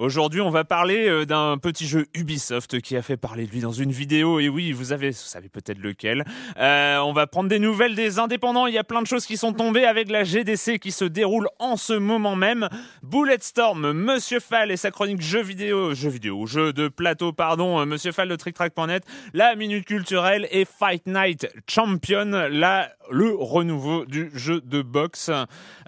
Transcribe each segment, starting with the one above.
Aujourd'hui, on va parler euh, d'un petit jeu Ubisoft qui a fait parler de lui dans une vidéo. Et oui, vous avez, vous savez peut-être lequel. Euh, on va prendre des nouvelles des indépendants. Il y a plein de choses qui sont tombées avec la GDC qui se déroule en ce moment même. Bulletstorm, Monsieur Fall et sa chronique jeux vidéo, jeux vidéo, jeux de plateau, pardon, euh, Monsieur Fall de TrickTrack.net, la minute culturelle et Fight Night Champion, la le renouveau du jeu de boxe.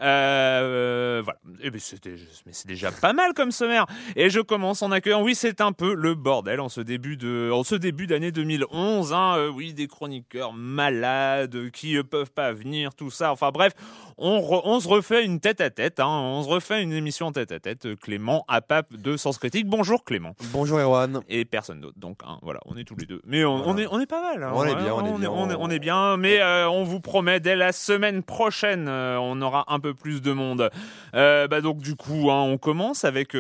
Euh, voilà. Et ben c'était, mais c'est déjà pas mal comme sommaire. Et je commence en accueillant. Oui, c'est un peu le bordel en ce début de, en ce début d'année 2011. Hein, euh, oui, des chroniqueurs malades qui ne peuvent pas venir, tout ça. Enfin bref, on, re- on se refait une tête à tête. Hein, on se refait une émission tête à tête. Clément à pape de Sens Critique. Bonjour Clément. Bonjour Erwan. Et personne d'autre. Donc hein, voilà, on est tous les deux. Mais on, on est, on est pas mal. hein. On est bien, on est bien. on est, on est bien. Mais euh, on vous promet dès la semaine prochaine, euh, on aura un peu plus de monde. Euh, bah donc du coup, hein, on commence avec.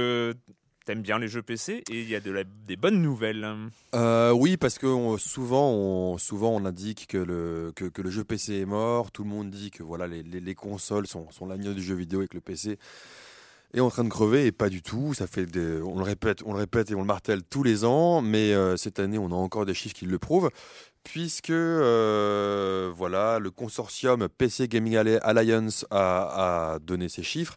T'aimes bien les jeux PC et il y a de la- des bonnes nouvelles. Euh, oui, parce que souvent, on, indique que le, jeu PC est mort. Tout le monde dit que voilà, les, les, les consoles sont, sont l'agneau du jeu vidéo et que le PC est en train de crever et pas du tout. Ça fait on le répète, on le répète et on le martèle tous les ans, mais euh, cette année, on a encore des chiffres qui le prouvent. Puisque euh, voilà, le consortium PC Gaming Alli- Alliance a, a donné ses chiffres.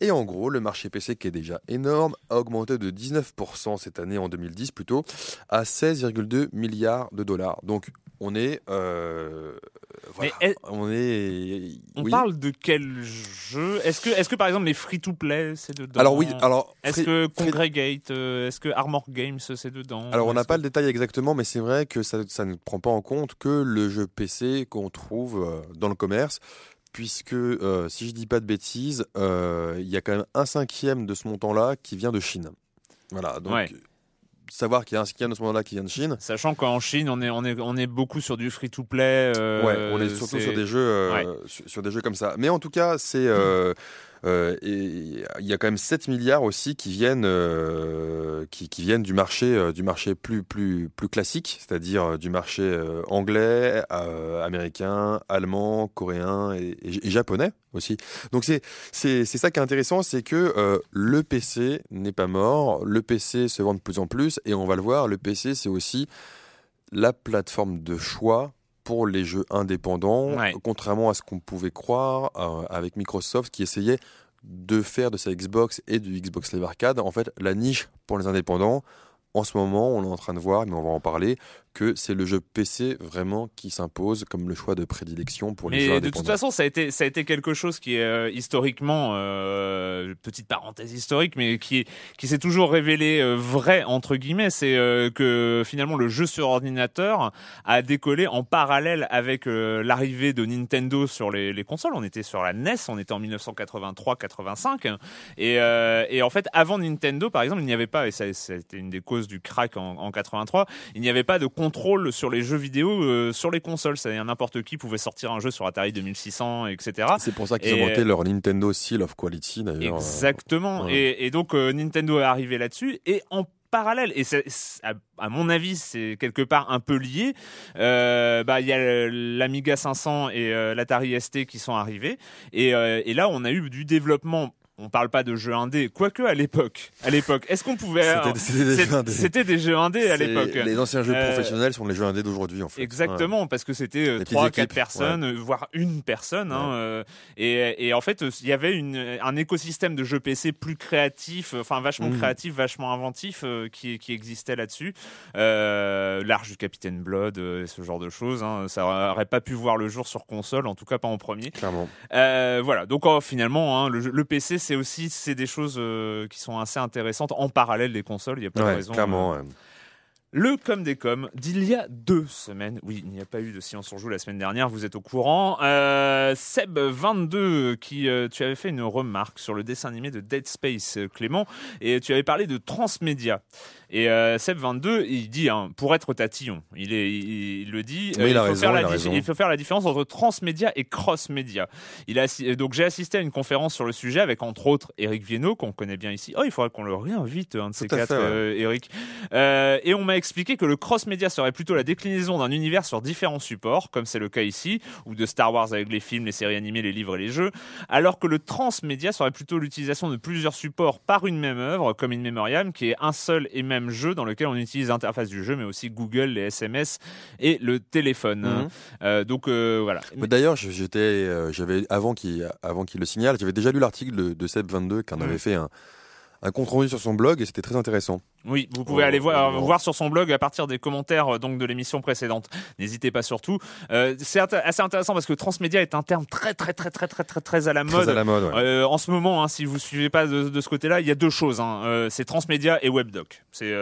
Et en gros, le marché PC, qui est déjà énorme, a augmenté de 19% cette année, en 2010 plutôt, à 16,2 milliards de dollars. Donc, on est. euh, voilà, est- on est. On oui. parle de quel jeu? Est-ce que, est-ce que par exemple les free-to-play c'est dedans? Alors, oui, alors. Est-ce que Congregate, euh, est-ce que Armor Games c'est dedans? Alors, on n'a pas que- le détail exactement, mais c'est vrai que ça, ça ne prend pas en compte que le jeu PC qu'on trouve euh, dans le commerce. Puisque, euh, si je dis pas de bêtises, euh, il y a quand même un cinquième de ce montant-là qui vient de Chine. Voilà, donc Ouais. savoir qu'il y a un cinquième de ce montant-là qui vient de Chine, Sachant qu'en Chine, on est, on est, on est beaucoup sur du free-to-play. euh, ouais, on est surtout sur des jeux, ouais. sur, sur des jeux comme ça. Mais en tout cas, c'est euh, et il y a quand même 7 milliards aussi qui viennent, euh, qui, viennent du marché, euh, du marché plus plus plus classique, c'est-à-dire du marché anglais, américain, allemand, coréen et, et- japonais aussi. Donc c'est c'est c'est ça qui est intéressant, c'est que le PC n'est pas mort, le PC se vend de plus en plus et on va le voir, le PC c'est aussi la plateforme de choix pour les jeux indépendants, Ouais. contrairement à ce qu'on pouvait croire euh, avec Microsoft qui essayait de faire de sa Xbox et du Xbox Live Arcade, en fait, la niche pour les indépendants. En ce moment, on est en train de voir, mais on va en parler, que c'est le jeu PC vraiment qui s'impose comme le choix de prédilection pour les Mais jeux de toute façon, ça a été, ça a été quelque chose qui est euh, historiquement, euh, petite parenthèse historique, mais qui, qui s'est toujours révélé euh, vrai entre guillemets. C'est euh, que finalement le jeu sur ordinateur a décollé en parallèle avec euh, l'arrivée de Nintendo sur les, les consoles. On était sur la NES, on était en 1983-85, et, euh, et en fait avant Nintendo, par exemple, il n'y avait pas, et ça, c'était une des causes du crack en, en 83, il n'y avait pas de contrôle sur les jeux vidéo euh, sur les consoles. C'est-à-dire n'importe qui pouvait sortir un jeu sur Atari 2600, etc. C'est pour ça qu'ils Et- ont monté leur Nintendo Seal of Quality d'ailleurs. Exactement. Et, et donc euh, Nintendo est arrivé là-dessus et en parallèle et c'est- à, mon avis c'est quelque part un peu lié euh, bah il y a l'Amiga 500 et euh, l'Atari ST qui sont arrivés et, euh, et là on a eu du développement on parle pas de jeux indés quoique à l'époque à l'époque est-ce qu'on pouvait C'était- des jeux indés. c'était des jeux indés à l'époque Les anciens jeux Euh, professionnels sont les jeux indés d'aujourd'hui en fait. Exactement, parce que c'était petites 3 quatre personnes, euh, voire une personne. hein, Ouais. euh, et, et en fait, euh, il y avait une, un écosystème de jeux PC plus créatif, euh, enfin vachement Mhm. créatif, vachement inventif euh, qui, qui existait là-dessus. Euh, L'arche du Capitaine Blood, euh, ce genre de choses. hein, ça aurait pas pu voir le jour sur console, en tout cas pas en premier. Clairement. Euh, voilà, donc oh, finalement, hein, le, le PC, c'est aussi c'est des choses euh, qui sont assez intéressantes en parallèle des consoles. Il y a pas de raison. clairement. Le com des coms d'il y a deux semaines. Oui, il n'y a pas eu de Silence on joue la semaine dernière, vous êtes au courant. Euh, Seb22, qui euh, tu avais fait une remarque sur le dessin animé de Dead Space, euh, Clément, et tu avais parlé de transmédia. Et euh, Seb22, il dit, hein, pour être tatillon, il, est, il, il le dit, Oui, il faut raison, faire la il a dif- raison. il faut faire la différence entre transmédia et cross-média. Il a donc j'ai assisté à une conférence sur le sujet avec entre autres Eric Viennot, qu'on connaît bien ici. Oh, il faudrait qu'on le réinvite, un de ces Tout quatre, fait, ouais. Eric. Euh, et on m'a expliqué que le cross-média serait plutôt la déclinaison d'un univers sur différents supports, comme c'est le cas ici, ou de Star Wars avec les films, les séries animées, les livres et les jeux, alors que le transmédia serait plutôt l'utilisation de plusieurs supports par une même œuvre, comme In Memoriam, qui est un seul et même jeu dans lequel on utilise l'interface du jeu, mais aussi Google, les SMS et le téléphone. Mhm. Euh, donc euh, voilà. Mais D'ailleurs, j'étais, euh, j'avais avant qu'il, avant qu'il le signale, j'avais déjà lu l'article de, de Seb 22 qui en Mhm. avait fait un, un compte rendu sur son blog et c'était très intéressant. Oui, vous pouvez Oh, aller voir, oh. voir sur son blog à partir des commentaires euh, donc de l'émission précédente. N'hésitez pas surtout. Euh, c'est assez intéressant parce que transmédia est un terme très très très très très très très à la mode. Très à la mode. ouais. Euh, en ce moment, hein, si vous suivez pas de, de ce côté-là, il y a deux choses. Hein. Euh, c'est transmédia et webdoc. C'est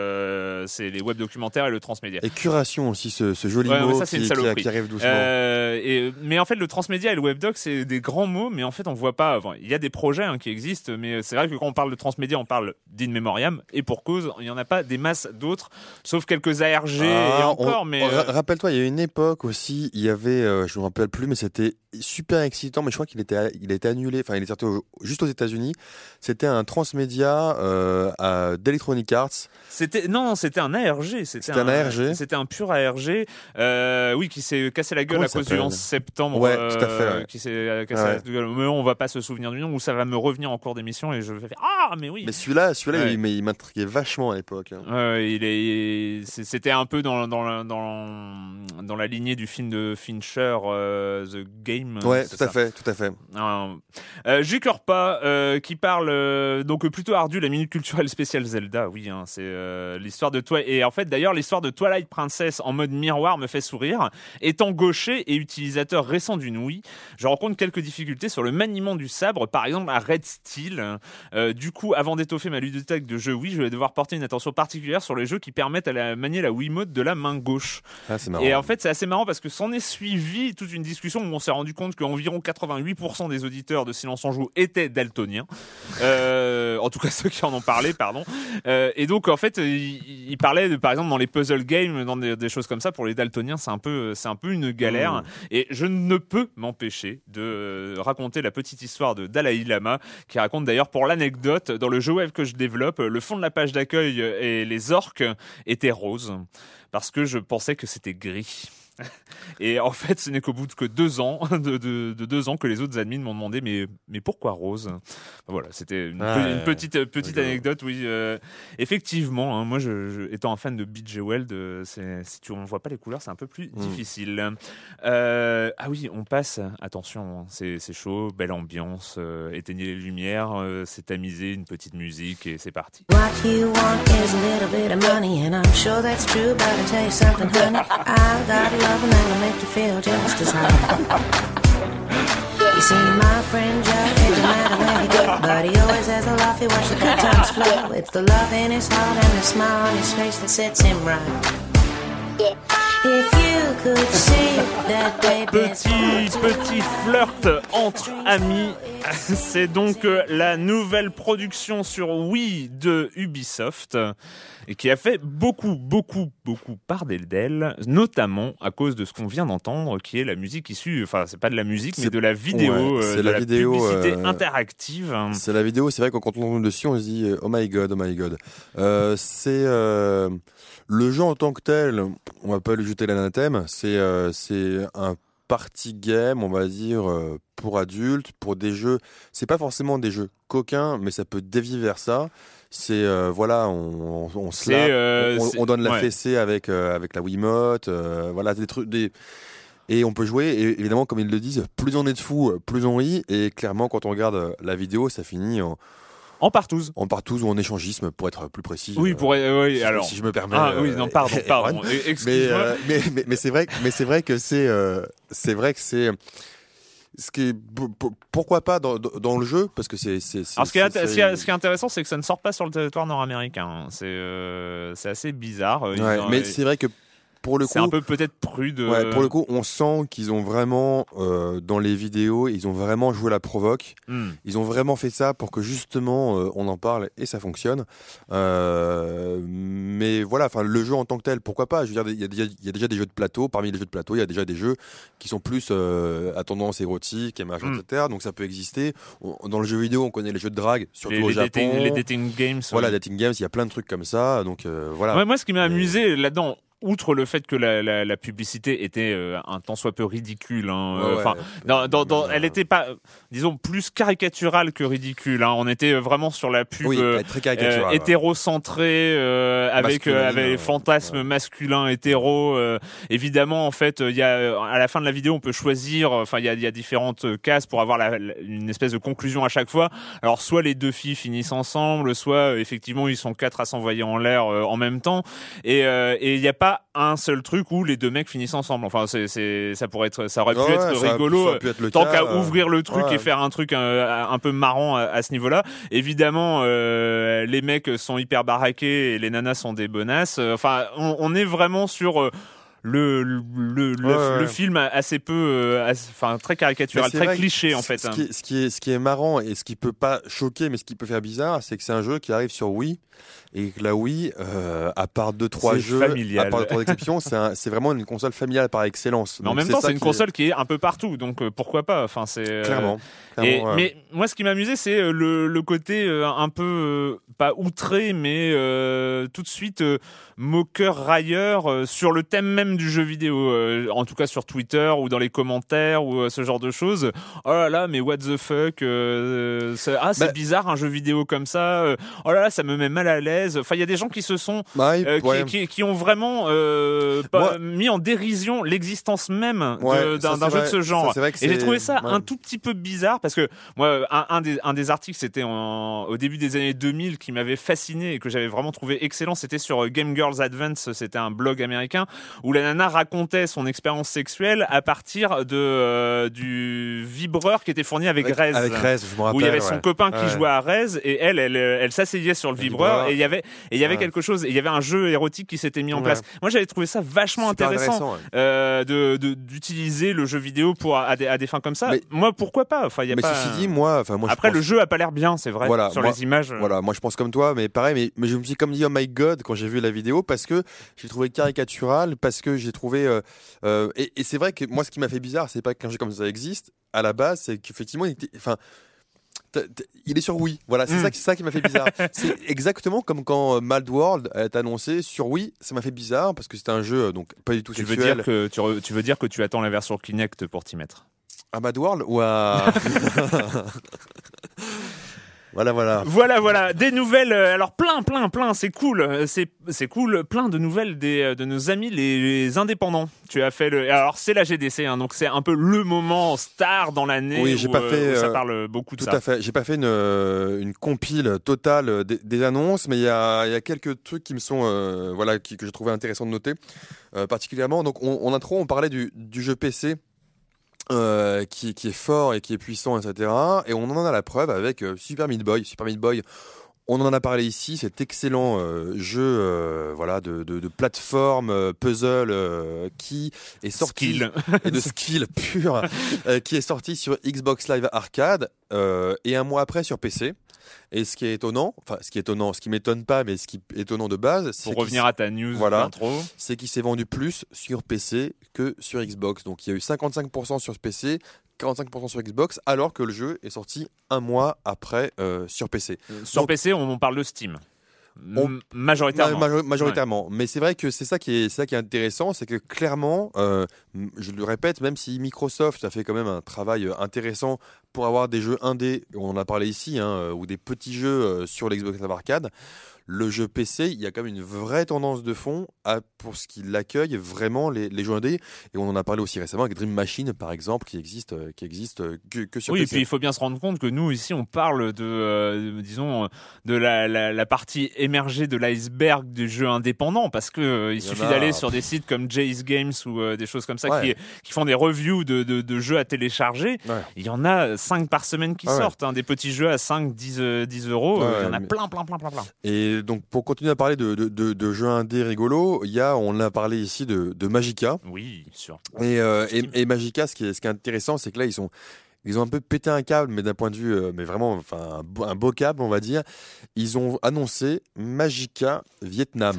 c'est les web documentaires et le transmédia. Et curation aussi, ce, ce joli Ouais, mot ça, qui, une qui- saloperie. qui arrive doucement. Et, mais en fait, le transmédia et le webdoc, c'est des grands mots, mais en fait, on voit pas. il y a des projets hein, qui existent, mais c'est vrai que quand on parle de transmédia, on parle d'in memoriam, et pour cause, il y en a pas des masses d'autres, sauf quelques ARG et Ah, encore. on- mais euh, ra- rappelle-toi, il y a une époque aussi, il y avait, euh, je me rappelle plus, mais c'était super excitant. Mais je crois qu'il était, il été annulé. Enfin, il est sorti au- juste aux États-Unis. C'était un transmédia euh, d'Electronic Arts. c'était non, c'était un ARG. C'était un ARG C'était un pur ARG. Euh, oui, qui s'est cassé la gueule Comment à cause du s'appelle 11 septembre. Ouais, euh, tout à fait, ouais. Qui s'est cassé Ouais. la gueule. Mais on va pas se souvenir du nom, ou ça va me revenir en cours d'émission et je vais faire ah mais oui. Mais celui-là, celui-là, Ouais. il, il m'intriguait vachement à l'époque. hein. Ouais, il est, c'était un peu dans, dans, la- dans, dans la lignée du film de Fincher, euh, The Game. Ouais, c'est tout à fait, tout à fait. Euh, euh, pas, euh, qui parle euh, donc plutôt ardu la minute culturelle spéciale Zelda. Oui, hein, c'est euh, l'histoire de toi. Et en fait, d'ailleurs, l'histoire de Twilight Princess en mode miroir me fait sourire. Étant gaucher et utilisateur récent d'une Wii, je rencontre quelques difficultés sur le maniement du sabre, par exemple à Red Steel. Euh, du coup, avant d'étoffer ma ludothèque de jeux Wii, je vais devoir porter une attention particulière sur les jeux qui permettent à la, manier la Wiimote de la main gauche. Ah, marrant. Et en fait, c'est assez marrant parce que s'en est suivi toute une discussion où on s'est rendu compte qu'environ 88% des auditeurs de Silence en Joue étaient daltoniens. Euh, en tout cas, ceux qui en ont parlé, pardon. Euh, et donc, en fait, il, il parlait, de, par exemple, dans les puzzle games, dans des, des choses comme ça, pour les daltoniens, c'est un peu, c'est un peu une galère. Mmh. Et je ne peux m'empêcher de euh, raconter la petite histoire de Dalai Lama, qui raconte d'ailleurs, pour l'anecdote, dans le jeu web que je développe, le fond de la page d'accueil et les orques étaient roses parce que je pensais que c'était gris. Et en fait, ce n'est qu'au bout de que deux ans, de, de, de deux ans, que les autres admins m'ont demandé mais mais pourquoi Rose? Voilà, c'était une, Ah, pe- ouais, une petite petite rigolo. anecdote. Oui, euh, effectivement, hein, moi, je, je- étant un fan de BJ Weld, euh, si tu on voit pas les couleurs, c'est un peu plus Mm. difficile. Euh, ah oui, on passe. Attention, hein, c'est chaud, belle ambiance. euh, éteignez les lumières, euh, c'est tamisé, une petite musique et c'est parti. Love, and that'll make you feel just as high. You see, my friend Joe, it don't matter where he go, but he always has a laugh. He watch the good times flow. It's the love in his heart and the smile on his face that sets him right. If you could see that Petit, petit flirt entre amis. C'est donc euh, la nouvelle production sur Wii de Ubisoft et qui a fait beaucoup, beaucoup, beaucoup parler d'elle, notamment à cause de ce qu'on vient d'entendre, qui est la musique issue, enfin c'est pas de la musique, mais C'est- de la vidéo, ouais, euh, c'est de la la, vidéo, publicité euh, interactive. C'est la vidéo, c'est vrai que quand on tombe dessus, on se dit euh, oh my god, oh my god. Euh, c'est le jeu en tant que tel, on va pas lui jeter l'anathème, c'est c'est un party game, on va dire pour adultes, pour des jeux, c'est pas forcément des jeux coquins, mais ça peut dévier vers ça. C'est euh, voilà, on, on, on se lave, euh, on, donne la ouais. fessée avec euh, avec la Wiimote, voilà des trucs des et on peut jouer, et évidemment, comme ils le disent, plus on est de fous, plus on rit. Et clairement, quand on regarde la vidéo, ça finit en, En partouze. en partouze ou en échangisme, pour être plus précis. Oui, pour, euh, oui, si, alors. si je me permets. Ah oui, non, pardon, pardon. Eh, Mais, Excuse-moi. euh, mais, mais, mais c'est vrai, mais c'est vrai que c'est, euh, c'est vrai que c'est. Ce qui est, pourquoi pas dans, dans dans le jeu parce que c'est Alors, ce qui, est, ce qui est- ce qui est intéressant, c'est que ça ne sort pas sur le territoire nord-américain. C'est euh, c'est assez bizarre. Ils Ouais, ont- mais c'est vrai que pour le c'est coup un peu peut-être prude. Ouais, pour le coup, on sent qu'ils ont vraiment, euh, dans les vidéos, ils ont vraiment joué la provoque. Hmm. Ils ont vraiment fait ça pour que justement euh, on en parle et ça fonctionne. Euh, mais voilà, enfin le jeu en tant que tel, pourquoi pas? Je veux dire, il y, a déjà- il y a déjà des jeux de plateau. Parmi les jeux de plateau, il y a déjà des jeux qui sont plus euh, à tendance érotique et machin, Mm. etc. Donc ça peut exister. On- dans le jeu vidéo, on connaît les jeux de drague, surtout les, au les Japon. dating, les dating games. Voilà, ouais. dating games, il y a plein de trucs comme ça. Donc euh, voilà. Ouais, moi, ce qui m'a amusé là-dedans, outre le fait que la, la- la publicité était euh, un tant soit peu ridicule, hein, euh, Ouais, dans- dans- dans- elle était pas, disons, plus caricaturale que ridicule. hein. On était vraiment sur la pub. Oui, euh, très euh, caricatural. ouais. hétérocentré euh, avec euh, avec les fantasmes masculins hétéros euh, évidemment en fait il y a à la fin de la vidéo on peut choisir enfin il y a, y a différentes cases pour avoir la- une espèce de conclusion à chaque fois alors soit les deux filles finissent ensemble soit effectivement ils sont quatre à s'envoyer en l'air euh, en même temps et euh, et il n'y a pas un seul truc où les deux mecs finissent ensemble enfin c'est ça pourrait être ça aurait pu Ouais, être rigolo ça a pu être le tant qu'à euh, ouvrir le truc ouais. et faire un truc euh, un peu marrant à, à ce niveau-là. Évidemment, euh, les mecs sont hyper baraqués et les nanas sont des bonasses. Enfin, on, on est vraiment sur le le, le, Ouais, film assez peu, euh, enfin très caricatural, très cliché en fait. Ce hein. qui, est, ce, qui est, ce qui est marrant et ce qui peut pas choquer, mais ce qui peut faire bizarre, c'est que c'est un jeu qui arrive sur Wii. Et que la Wii, euh, à part deux trois jeux, familial. à part deux trois exceptions, c'est un- c'est vraiment une console familiale par excellence. Mais en Donc même temps, c'est une console qui est un peu partout, donc euh, pourquoi pas. Enfin, c'est euh, Clairement. Et- clairement, ouais. Mais moi, ce qui m'amusait, c'est le, le côté un peu pas outré, mais tout de suite moqueur, railleur euh, sur le thème même du jeu vidéo. euh, en tout cas sur Twitter ou dans les commentaires ou euh, ce genre de choses. Oh là là, mais what the fuck euh, c'est- Ah, c'est Bah- bizarre un jeu vidéo comme ça. euh, oh là là, ça me met mal à l'aise. Enfin, il y a des gens qui se sont Bah, euh, qui- ouais. qui, qui ont vraiment euh, pas- Moi- mis en dérision l'existence même Ouais, d'un jeu de ce genre. Ça, Et j'ai trouvé ça ouais. un tout petit peu bizarre parce que moi, un, un des, un des articles, c'était au début des années 2000 qui m'avait fasciné et que j'avais vraiment trouvé excellent. C'était sur Game Girls Advance, c'était un blog américain où la nana racontait son expérience sexuelle à partir de euh, du vibreur qui était fourni avec, avec, Rez. avec Rez, je me rappelle. où il y avait son ouais. copain qui Ouais. jouait à Rez et elle, elle, euh, elle s'asseyait sur le Le vibreur vibreur. et il y avait, et il y avait Ouais. quelque chose, il y avait un jeu érotique qui s'était mis en place. Moi, j'avais trouvé ça vachement intéressant ouais. euh, de de- d'utiliser le jeu vidéo pour à des, à des fins comme ça. Mais- moi, pourquoi pas? Enfin, il y a Mais pas. ceci dit, moi, enfin moi, je Après, pense- le jeu a pas l'air bien, c'est vrai. Voilà, sur moi- les images. Voilà, moi je pense comme toi, mais pareil, mais, mais je me suis comme dit oh my god quand j'ai vu la vidéo parce que j'ai trouvé caricatural, parce que j'ai trouvé euh, euh, et, et c'est vrai que moi ce qui m'a fait bizarre, c'est pas qu'un jeu comme ça existe à la base, c'est qu'effectivement, il était- enfin. Il est sur Wii. Voilà, c'est Mm. ça, qui- ça qui m'a fait bizarre. c'est exactement comme quand euh, Mad World été annoncé sur Wii. Ça m'a fait bizarre parce que c'était un jeu donc pas du tout Tu veux, sexuel. dire que, tu, re- tu veux dire que tu attends la version Kinect pour t'y mettre? À Mad World ou à. voilà, voilà. Voilà, voilà, des nouvelles. euh, Alors plein, plein, plein. C'est cool, euh, c'est c'est cool. Plein de nouvelles des euh, de nos amis les, les indépendants. Tu as fait le. Alors c'est la GDC, hein, donc c'est un peu le moment star dans l'année. Oui, j'ai où, pas fait, où ça parle beaucoup de Tout ça. à fait. J'ai pas fait une, une compile totale des, des annonces, mais il y a, il y a quelques trucs qui me sont, euh, voilà, qui- que j'ai trouvé intéressant de noter, euh, particulièrement. Donc, on, en intro, on parlait du, du jeu PC. Euh, qui, est fort et qui est puissant, etc. Et on en a la preuve avec euh, Super Meat Boy. Super Meat Boy, on en a parlé ici, cet excellent euh, jeu euh, voilà, de, de, de plateforme, euh, puzzle, qui est sorti Skill. et de skill pur qui est sorti sur Xbox Live Arcade et un mois après sur PC. Et ce qui est étonnant, enfin ce qui est étonnant, ce qui m'étonne pas, mais ce qui est étonnant de base, c'est Pour revenir à ta news Voilà. c'est qu'il s'est vendu plus sur PC que sur Xbox. Donc il y a eu 55% sur PC, 45% sur Xbox, alors que le jeu est sorti un mois après euh, sur PC. Sur Donc- PC, on, on parle de Steam. On- Majoritairement. Ma- majo- majoritairement. Mais c'est vrai que c'est ça qui est, c'est ça qui est intéressant, c'est que clairement, euh, je le répète, même si Microsoft a fait quand même un travail euh, intéressant pour avoir des jeux indés, on en a parlé ici, hein, euh, ou des petits jeux euh, sur l'Xbox Live Arcade, le jeu PC, il y a quand même une vraie tendance de fond à, pour ce qu'il accueille vraiment les, les jeux indés. Et on en a parlé aussi récemment avec Dream Machine, par exemple, qui existe, euh, qui existe que, que sur Oui, et PC. puis il faut bien se rendre compte que nous ici on parle de, euh, disons, de la, la, la partie émergée de l'iceberg du jeu indépendant, parce que euh, il suffit a- d'aller sur des sites comme Jay's Games ou euh, des choses comme ça Ouais. qui, qui font des reviews de, de, de jeux à télécharger. Ouais. Il y en a 5 par semaine qui Ah ouais. sortent, hein, des petits jeux à 5, 10, euh, 10 euros. Ouais, euh, il y en a mais- plein, plein, plein, plein, plein. Et donc, pour continuer à parler de, de, de, de jeux indés rigolos, il y a, on a parlé ici de, Magica. Oui, sûr. Et, euh, et, et Magica, ce qui est, ce qui est intéressant, c'est que là, ils sont, ils ont un peu pété un câble, mais d'un point de vue, euh, mais vraiment, enfin, un, beau- un beau câble, on va dire. Ils ont annoncé Magica Vietnam.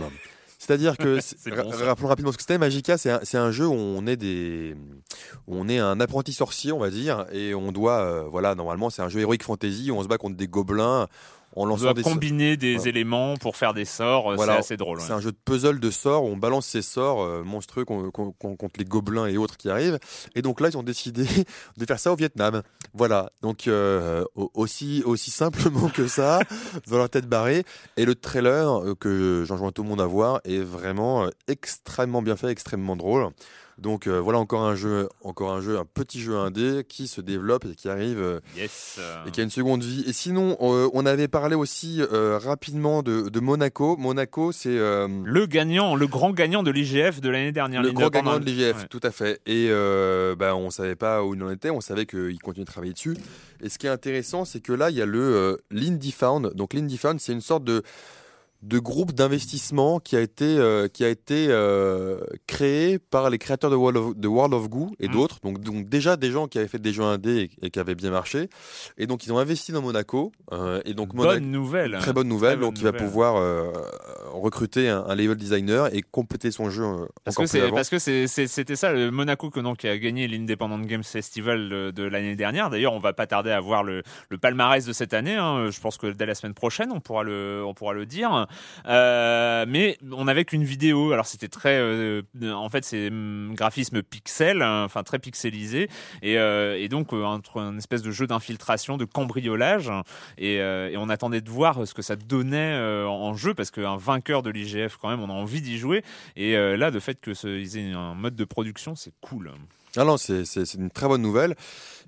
C'est-à-dire que, bon, rappelons rapidement ce que c'était. Magica, c'est un, jeu où on est des, on est un apprenti sorcier, on va dire, et on doit, euh, voilà, normalement, c'est un jeu héroïque fantasy où on se bat contre des gobelins en On lançant doit des combiner des Voilà. éléments pour faire des sorts, euh, Voilà. c'est assez drôle. ouais. C'est un jeu de puzzle de sorts où on balance ses sorts euh, monstrueux con- con- con- contre les gobelins et autres qui arrivent. Et donc là, ils ont décidé de faire ça au Vietnam. Voilà. Donc euh, au- aussi aussi simplement que ça, dans leur tête barrée. Et le trailer que j'enjoins tout le monde à voir est vraiment extrêmement bien fait, extrêmement drôle. Donc euh, voilà encore un jeu, encore un jeu, un petit jeu indé qui se développe et qui arrive euh, Yes. euh, et qui a une seconde vie. Et sinon, euh, on avait parlé aussi euh, rapidement de, de Monaco. Monaco, c'est euh, Le gagnant, le grand gagnant de l'IGF de l'année dernière. le grand gagnant de l'IGF, Ouais. tout à fait. Et euh, bah, on savait pas où il en était, on savait qu'il continuait de travailler dessus. Et ce qui est intéressant, c'est que là, il y a le euh, l'Indie Found. Donc l'Indie Found, c'est une sorte de de groupe d'investissement qui a été euh, qui a été euh, créé par les créateurs de World of, de World of Goo et Mm. d'autres donc donc déjà des gens qui avaient fait des jeux indés et, et qui avaient bien marché et donc ils ont investi dans Monaco euh, et donc Monaco Bonne nouvelle. Très bonne nouvelle, Très bonne donc il va pouvoir recruter un, un level designer et compléter son jeu Parce encore que plus avant. parce que c'était ça le Monaco que donc qui a gagné l'Independent Games Festival de, de l'année dernière. D'ailleurs, on va pas tarder à voir le, le palmarès de cette année. hein. Je pense que dès la semaine prochaine, on pourra le on pourra le dire. Euh, mais on avait qu'une vidéo. Alors c'était très euh, en fait c'est hum, graphisme pixel, hein, enfin très pixelisé et, euh, et donc entre un espèce de jeu d'infiltration, de cambriolage. Et, et on attendait de voir ce que ça donnait en jeu parce qu'un vainqueur de l'IGF quand même, on a envie d'y jouer. Et là, le fait que ce, ils aient un mode de production, c'est cool. Ah non, c'est une très bonne nouvelle.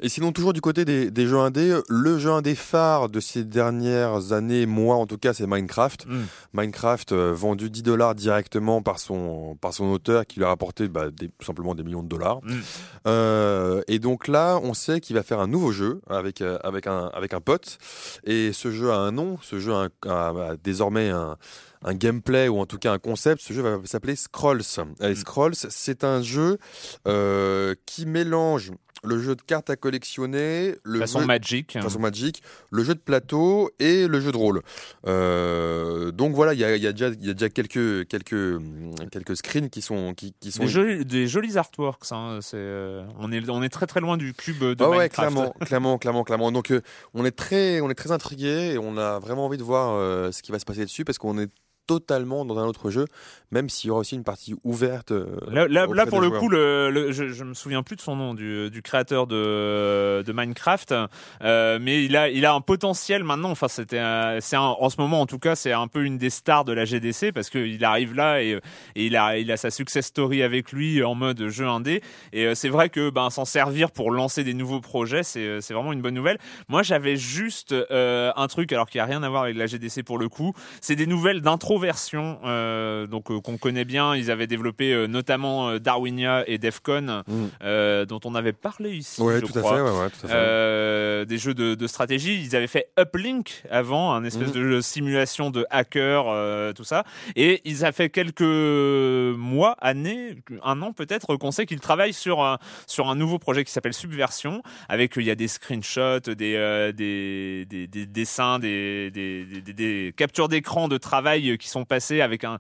Et sinon, toujours du côté des, des jeux indés, le jeu indé phare de ces dernières années, moi en tout cas, c'est Minecraft. Mm. Minecraft euh, vendu 10 dollars directement par son, par son auteur qui lui a rapporté bah, des- tout simplement des millions de dollars. Mm. Euh, et donc là, on sait qu'il va faire un nouveau jeu avec, euh, avec, un, avec un pote. Et ce jeu a un nom, ce jeu a, un- a- a désormais un, un gameplay ou en tout cas un concept. Ce jeu va s'appeler Scrolls. Et Mm. Scrolls, c'est un jeu euh, qui mélange le jeu de cartes à collectionner, le Façon jeu Magic. façon Magic, le jeu de plateau et le jeu de rôle. Euh, donc voilà, il y a, y a y a déjà quelques, quelques, quelques screens qui sont, qui, qui sont Des jolis, des jolis artworks. hein, c'est, euh, on, est, on est très très loin du cube de Ah ouais, Minecraft. clairement, clairement, clairement, clairement. Donc euh, on est très, on est très intrigué et on a vraiment envie de voir euh, ce qui va se passer dessus parce qu'on est totalement dans un autre jeu, même s'il y aura aussi une partie ouverte. euh, Là, pour le coup, le, le- je, je me souviens plus de son nom, du, du créateur de, de Minecraft, euh, mais il a, il a un potentiel maintenant. Enfin, c'était, c'est en ce moment, en tout cas, c'est un peu une des stars de la GDC parce qu'il arrive là et, et il a, il a sa success story avec lui en mode jeu indé. Et euh, c'est vrai que ben s'en servir pour lancer des nouveaux projets, c'est, c'est vraiment une bonne nouvelle. Moi, j'avais juste euh, un truc, alors qu'il n'y a rien à voir avec la GDC pour le coup. C'est des nouvelles d'introversion, euh, donc euh, qu'on connaît bien. Ils avaient développé euh, notamment euh, Darwinia et Defcon, Mm. dont on avait parlé ici. Ouais, je tout à crois. fait, ouais, ouais, tout à fait. Des jeux de, de stratégie. Ils avaient fait Uplink avant, un espèce Mhm. de jeu simulation de hacker, tout ça. Et ils ont fait quelques mois, années, un an peut-être, qu'on sait qu'ils travaillent sur un, sur un nouveau projet qui s'appelle Subversion, avec il y a des screenshots, des, des, des, des dessins, des, des, des- des- des captures d'écran de travail qui sont passées avec un,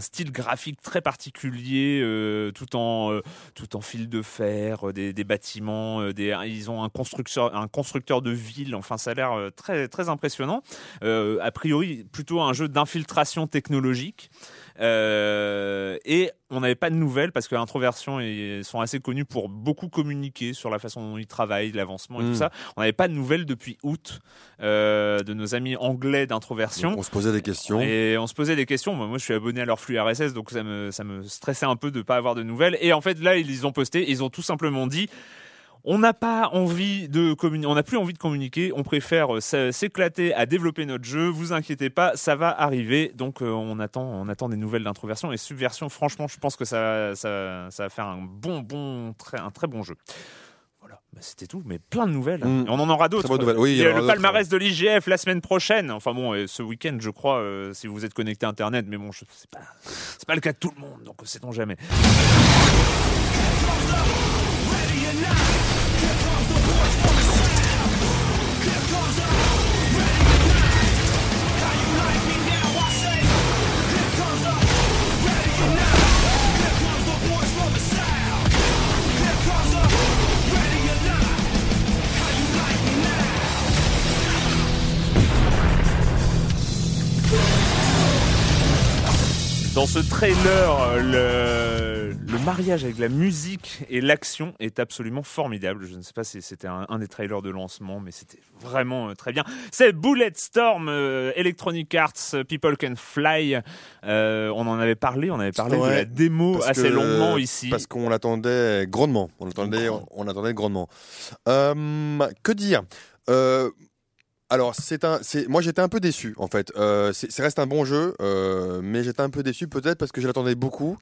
style graphique très particulier, euh, tout en euh, tout en fil de fer, euh, des, bâtiments, des, ils ont un constructeur, un constructeur de ville. Enfin, ça a l'air très très impressionnant. A priori, plutôt un jeu d'infiltration technologique. Euh, et on n'avait pas de nouvelles parce que Introversion ils sont assez connus pour beaucoup communiquer sur la façon dont ils travaillent, l'avancement et tout ça. On n'avait pas de nouvelles depuis août euh, de nos amis anglais d'introversion. On se posait des questions. Et on se posait des questions. Moi, je suis abonné à leur flux RSS, donc ça me, ça me stressait un peu de pas avoir de nouvelles. Et en fait, là, ils ont posté, ils ont tout simplement dit. On n'a pas envie de communiquer, on n'a plus envie de communiquer, on préfère euh, s'éclater à développer notre jeu, vous inquiétez pas, ça va arriver. Donc euh, on attend on attend des nouvelles d'introversion et subversion. Franchement, je pense que ça ça, ça va faire un bon bon très un très bon jeu. Voilà, Bah, c'était tout, mais plein de nouvelles. Mm. Et on en aura d'autres. Oui, il y a le palmarès de l'IGF la semaine prochaine. Enfin bon, ce week-end, je crois, euh, si vous êtes connecté à Internet, mais bon, c'est pas, pas le cas de tout le monde, donc sait-on jamais. Dans ce trailer, euh, le, le mariage avec la musique et l'action est absolument formidable. Je ne sais pas si c'était un, un des trailers de lancement, mais c'était vraiment euh, très bien. C'est Bulletstorm, euh, Electronic Arts, euh, People Can Fly. Euh, on en avait parlé, on avait parlé de la démo assez que- longuement ici. Parce qu'on l'attendait grandement. On l'attendait, on, l'attendait grandement. Que dire? Alors, c'est un, moi j'étais un peu déçu en fait. Euh, c'est, reste un bon jeu, euh, mais j'étais un peu déçu peut-être parce que je l'attendais beaucoup.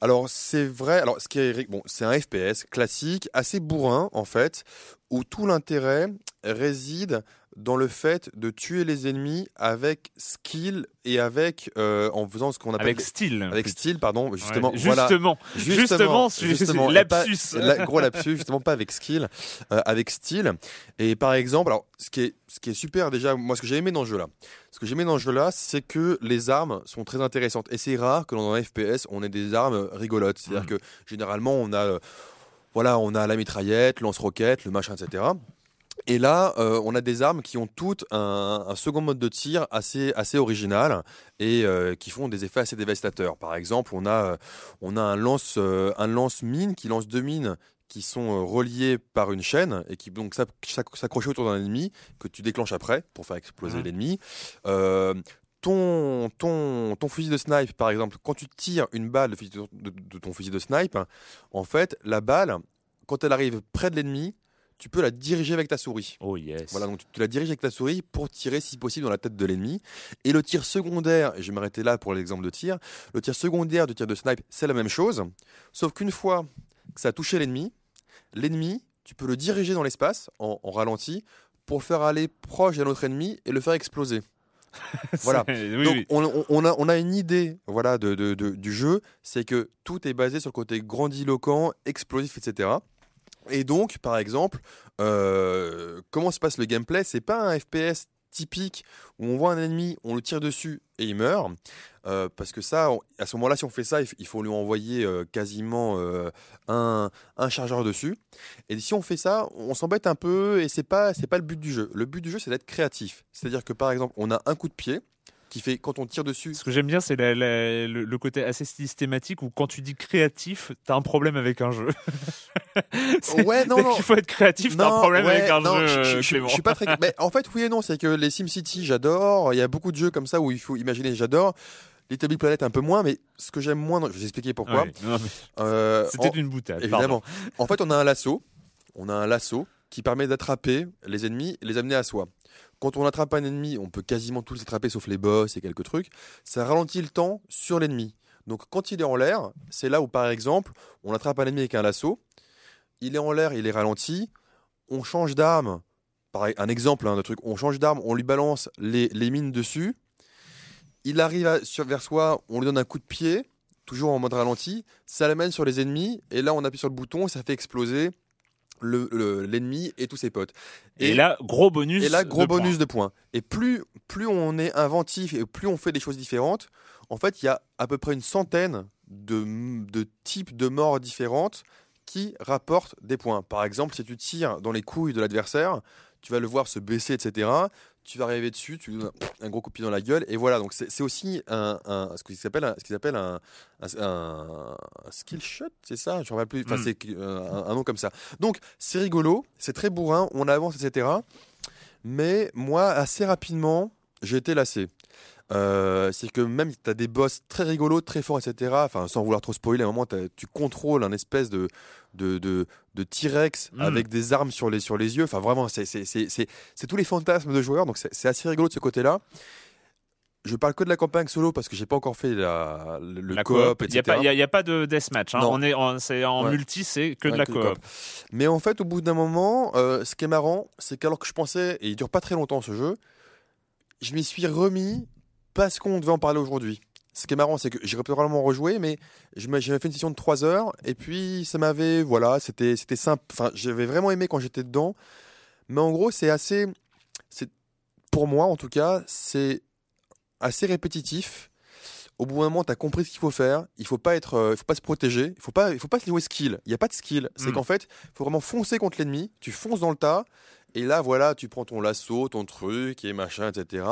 Alors c'est vrai. Alors ce qui est bon, c'est un FPS classique, assez bourrin en fait, où tout l'intérêt réside dans le fait de tuer les ennemis avec skill et avec euh, en faisant ce qu'on appelle avec style. avec style, pardon, justement, Ouais, voilà. justement, justement, justement, et lapsus. pas- la- gros lapsus, justement pas avec skill, euh, avec style. Et par exemple, alors ce qui est ce qui est super déjà, moi ce que j'ai aimé dans ce jeu-là, ce que j'ai aimé dans ce jeu-là, c'est que les armes sont très intéressantes. Et c'est rare que dans un FPS on ait des armes rigolotes. C'est-à-dire Mm. que généralement on a euh, voilà, on a la mitraillette, lance-roquette, le machin, etc. Et là, euh, on a des armes qui ont toutes un, un second mode de tir assez, assez original et euh, qui font des effets assez dévastateurs. Par exemple, on a, euh, on a un lance, un lance-mine qui lance deux mines qui sont reliées par une chaîne et qui donc s'ac- s'ac- s'accrochent autour d'un ennemi que tu déclenches après pour faire exploser Mhm. l'ennemi. Ton, ton, ton fusil de snipe, par exemple, quand tu tires une balle de, ton fusil de snipe, en fait, la balle, quand elle arrive près de l'ennemi, tu peux la diriger avec ta souris. Oh yes. Voilà, donc tu, la diriges avec ta souris pour tirer si possible dans la tête de l'ennemi. Et le tir secondaire, je vais m'arrêter là pour l'exemple de tir, le tir secondaire du tir de snipe, c'est la même chose, sauf qu'une fois que ça a touché l'ennemi, l'ennemi, tu peux le diriger dans l'espace en, en ralenti pour le faire aller proche d'un autre ennemi et le faire exploser. voilà. Oui, Donc oui. on, on- on a, on a une idée voilà, de, de- de- du jeu, c'est que tout est basé sur le côté grandiloquent, explosif, etc. Et donc, par exemple, euh, comment se passe le gameplay? C'est pas un FPS typique où on voit un ennemi, on le tire dessus et il meurt. Euh, parce que ça, à ce moment-là, si on fait ça, il faut lui envoyer euh, quasiment euh, un, chargeur dessus. Et si on fait ça, on s'embête un peu et c'est pas pas le but du jeu. Le but du jeu, c'est d'être créatif. C'est-à-dire que par exemple, on a un coup de pied qui fait quand on tire dessus. Ce que j'aime bien, c'est la- la- le, le côté assez systématique où quand tu dis créatif, t'as un problème avec un jeu. Ouais, non, non. qu'il faut être créatif, t'as un problème ouais, avec un non, jeu. je- je- je, Clément. je suis pas très. mais en fait, oui et non. C'est que les SimCity, j'adore. Il y a beaucoup de jeux comme ça où il faut imaginer, j'adore. Little Big Planet un peu moins, mais ce que j'aime moins, je vais vous expliquer pourquoi. Ouais, Euh, C'était en- une boutade. Évidemment. En fait, on a un lasso. On a un lasso qui permet d'attraper les ennemis et les amener à soi. Quand on attrape un ennemi, on peut quasiment tous attraper sauf les boss et quelques trucs. Ça ralentit le temps sur l'ennemi. Donc quand il est en l'air, c'est là où par exemple, on attrape un ennemi avec un lasso. Il est en l'air, il est ralenti. On change d'arme. Pareil, un exemple hein, de truc. On change d'arme, on lui balance les, mines dessus. Il arrive vers soi, on lui donne un coup de pied, toujours en mode ralenti. Ça l'amène sur les ennemis. Et là, on appuie sur le bouton ça fait exploser le- le- l'ennemi et tous ses potes. Et, là, gros bonus. Et là, gros de bonus points. de points. Et plus, plus on est inventif et plus on fait des choses différentes, en fait, il y a à peu près une centaine de, de types de morts différentes qui rapportent des points. Par exemple, si tu tires dans les couilles de l'adversaire, tu vas le voir se baisser, etc. Tu vas arriver dessus, tu lui donnes un, gros coup de pied dans la gueule, et voilà. Donc c'est aussi un, un- ce qu'ils appellent, un, ce skill shot, c'est ça? Je ne rappelle plus. Enfin, Mm. c'est euh, un, un nom comme ça. Donc c'est rigolo, c'est très bourrin, on avance, etc. Mais moi, assez rapidement, j'ai été lassé. Euh, c'est que même tu as des boss très rigolos, très forts, etc. Enfin, sans vouloir trop spoiler, à un moment, tu contrôles un espèce de, de, de, de T-Rex Mm. avec des armes sur les, sur les yeux. Enfin, vraiment, c'est tous les fantasmes de joueurs. Donc, c'est assez rigolo de ce côté-là. Je parle que de la campagne solo parce que j'ai pas encore fait la, le, La coop, Il n'y a, etc. pas- y a- pas de deathmatch. Hein. On est en, c'est en Ouais. multi, c'est que de la coop. coop. Mais en fait, au bout d'un moment, euh, ce qui est marrant, c'est qu'alors que je pensais, et il dure pas très longtemps ce jeu, je m'y suis remis parce qu'on devait en parler aujourd'hui. Ce qui est marrant, c'est que j'ai probablement rejoué, mais j'avais fait une session de 3 heures, et puis ça m'avait, voilà, c'était c'était simple. Enfin, j'avais vraiment aimé quand j'étais dedans, mais en gros, c'est assez, c'est pour moi en tout cas, c'est assez répétitif. Au bout d'un moment, tu as compris ce qu'il faut faire. Il faut pas être, euh, il faut pas se protéger. Il faut pas, il faut pas se jouer skill. Il n'y a pas de skill. C'est Mm. qu'en fait, il faut vraiment foncer contre l'ennemi. Tu fonces dans le tas. Et là, voilà, tu prends ton lasso, ton truc et machin, etc.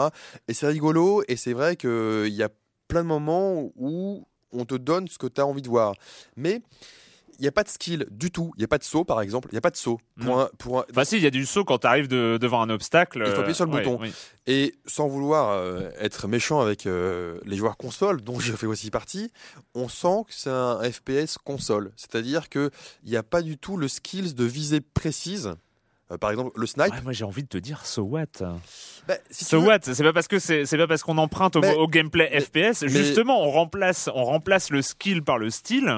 Et c'est rigolo. Et c'est vrai qu'il y a plein de moments où on te donne ce que tu as envie de voir. Mais il n'y a pas de skill du tout. Il n'y a pas de saut, par exemple. Il n'y a pas de saut. Pour Non. un, pour un- Enfin, si, il y a du saut quand tu arrives devant un obstacle. Il faut appuyer sur le euh, ouais, bouton. oui. Et sans vouloir euh, être méchant avec euh, les joueurs console, dont je fais aussi partie, on sent que c'est un FPS console. C'est-à-dire qu'il n'y a pas du tout le skills de visée précise. Euh, par exemple, le snipe. Ouais, moi j'ai envie de te dire so what? Bah, si So veux- what? C'est pas parce que c'est pas parce qu'on emprunte au, Mais- au gameplay mais- FPS. mais- Justement, on remplace on remplace le skill par le style.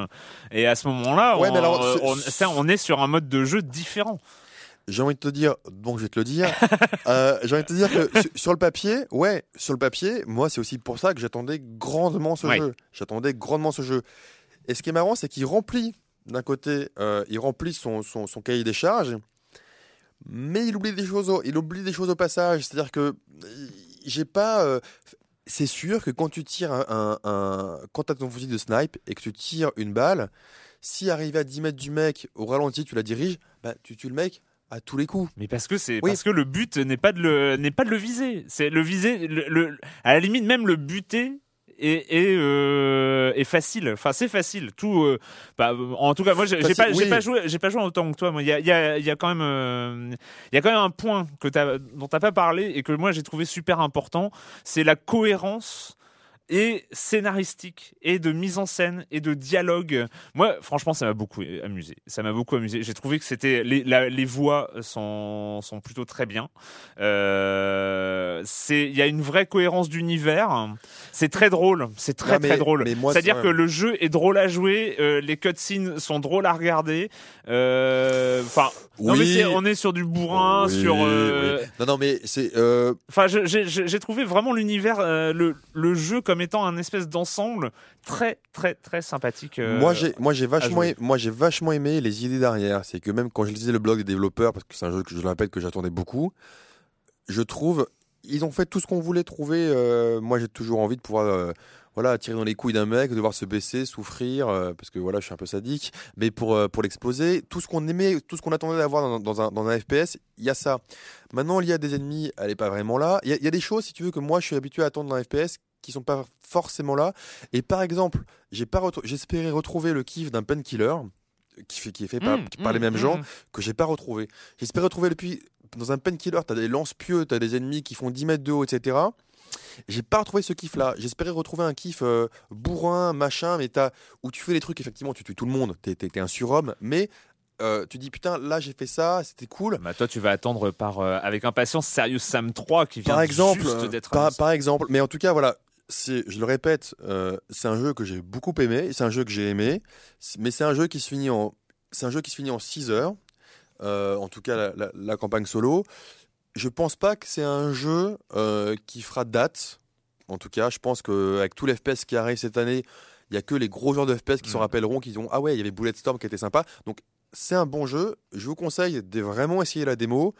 Et à ce moment-là, Ouais, on, mais alors, ce- on- ça, on est sur un mode de jeu différent. J'ai envie de te dire, donc je vais te le dire. Euh, J'ai envie de te dire que su- sur le papier, ouais, sur le papier, moi c'est aussi pour ça que j'attendais grandement ce Ouais. jeu. J'attendais grandement ce jeu. Et ce qui est marrant, c'est qu'il remplit, d'un côté, euh, il remplit son, son, son cahier des charges, mais il oublie des choses au, il oublie des choses au passage. C'est-à-dire que j'ai pas. euh, c'est sûr que quand tu tires un, un, un- quand t'as ton fusil de snipe et que tu tires une balle, si arrivé à 10 mètres du mec au ralenti, tu la diriges, bah tu tues le mec à tous les coups. Mais parce que c'est Oui. parce que le but n'est pas de le n'est pas de le viser. C'est le viser. Le, le- à la limite même le buter est est, euh, est facile. Enfin c'est facile. Tout. euh, bah, en tout cas moi j'ai pas oui. pas joué j'ai pas joué autant que toi. Il y a y a, y a quand même euh, il y a quand même un point que t'as dont t'as pas parlé et que moi j'ai trouvé super important. C'est la cohérence et scénaristique et de mise en scène et de dialogue. Moi, franchement, ça m'a beaucoup amusé. Ça m'a beaucoup amusé. J'ai trouvé que c'était les, la- les voix sont sont plutôt très bien. Euh, c'est il y a une vraie cohérence d'univers. C'est très drôle. C'est très Non, mais- très drôle. C'est-à-dire c'est- que le jeu est drôle à jouer. euh, les cutscenes sont drôles à regarder. Euh, Enfin, Oui. on est sur du bourrin, Oui, sur. euh, oui. Non, non, mais c'est. euh, Enfin, j'ai trouvé vraiment l'univers, euh, le, le jeu comme comme étant un espèce d'ensemble très très très sympathique. euh, Moi j'ai moi j'ai vachement aimé, moi j'ai vachement aimé les idées derrière. C'est que même quand je lisais le blog des développeurs, parce que c'est un jeu que je le répète que j'attendais beaucoup, je trouve ils ont fait tout ce qu'on voulait trouver. euh, moi j'ai toujours envie de pouvoir euh, voilà tirer dans les couilles d'un mec, devoir se baisser, souffrir, euh, parce que voilà je suis un peu sadique. Mais pour euh, pour l'exploser, tout ce qu'on aimait, tout ce qu'on attendait d'avoir dans, dans un dans un FPS, il y a ça. Maintenant il y a des ennemis, elle est pas vraiment là. Il y, a- il y a des choses si tu veux que moi je suis habitué à attendre dans un FPS qui sont pas forcément là. Et par exemple, j'ai pas j'espérais retrouver le kiff d'un painkiller qui fait qui est fait par, mm, par les mm, mêmes mm, gens que j'ai pas retrouvé. J'espérais retrouver depuis dans un painkiller, t'as des lance-pieux, t'as des ennemis qui font 10 mètres de haut, etc. J'ai pas retrouvé ce kiff-là. J'espérais retrouver un kiff euh, bourrin, machin, mais t'as où tu fais les trucs. Effectivement, tu tues tout le monde. T'es t'es- t'es un surhomme, mais euh, tu dis putain, là j'ai fait ça, c'était cool. Bah, toi, tu vas attendre par, euh, avec impatience Serious Sam 3 qui vient Par exemple, juste d'être par, par exemple, mais en tout cas voilà, je le répète, euh, c'est un jeu que j'ai beaucoup aimé, c'est un jeu que j'ai aimé, mais c'est un jeu qui se finit en, c'est un jeu qui se finit en 6 heures, euh, en tout cas la, la- la campagne solo. Je pense pas que c'est un jeu euh, qui fera date. En tout cas, je pense qu'avec tous les FPS qui arrivent cette année, il y a que les gros joueurs de FPS qui s'en Mm. rappelleront, qui diront ah ouais, il y avait Bulletstorm qui était sympa. Donc c'est un bon jeu. Je vous conseille de vraiment essayer la démo.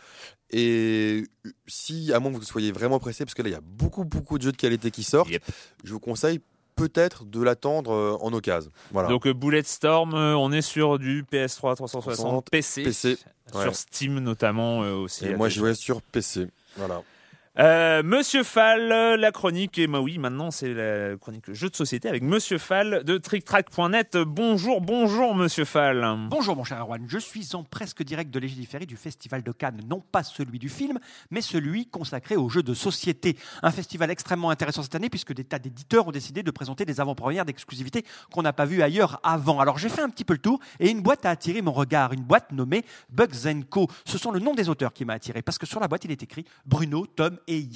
Et si, à moins que vous soyez vraiment pressé, parce que là, il y a beaucoup, beaucoup de jeux de qualité qui sortent, Yep. je vous conseille peut-être de l'attendre euh, en occasion. Voilà. Donc euh, Bulletstorm, euh, on est sur du PS3 360 360, PC, PC, sur. Steam notamment euh, aussi. Et moi, je jouais sur PC. Voilà. Euh, Monsieur Fall, la chronique, et bah oui, maintenant c'est la chronique jeu de société avec Monsieur Fall de TrickTrack.net. Bonjour, bonjour Monsieur Fall. Bonjour mon cher Erwan, je suis en presque direct de Légiférie du Festival de Cannes, non pas celui du film, mais celui consacré aux jeux de société. Un festival extrêmement intéressant cette année puisque des tas d'éditeurs ont décidé de présenter des avant-premières d'exclusivité qu'on n'a pas vues ailleurs avant. Alors j'ai fait un petit peu le tour et une boîte a attiré mon regard, une boîte nommée Bugs Co. Ce sont le nom des auteurs qui m'a attiré parce que sur la boîte il est écrit Bruno, Tom et.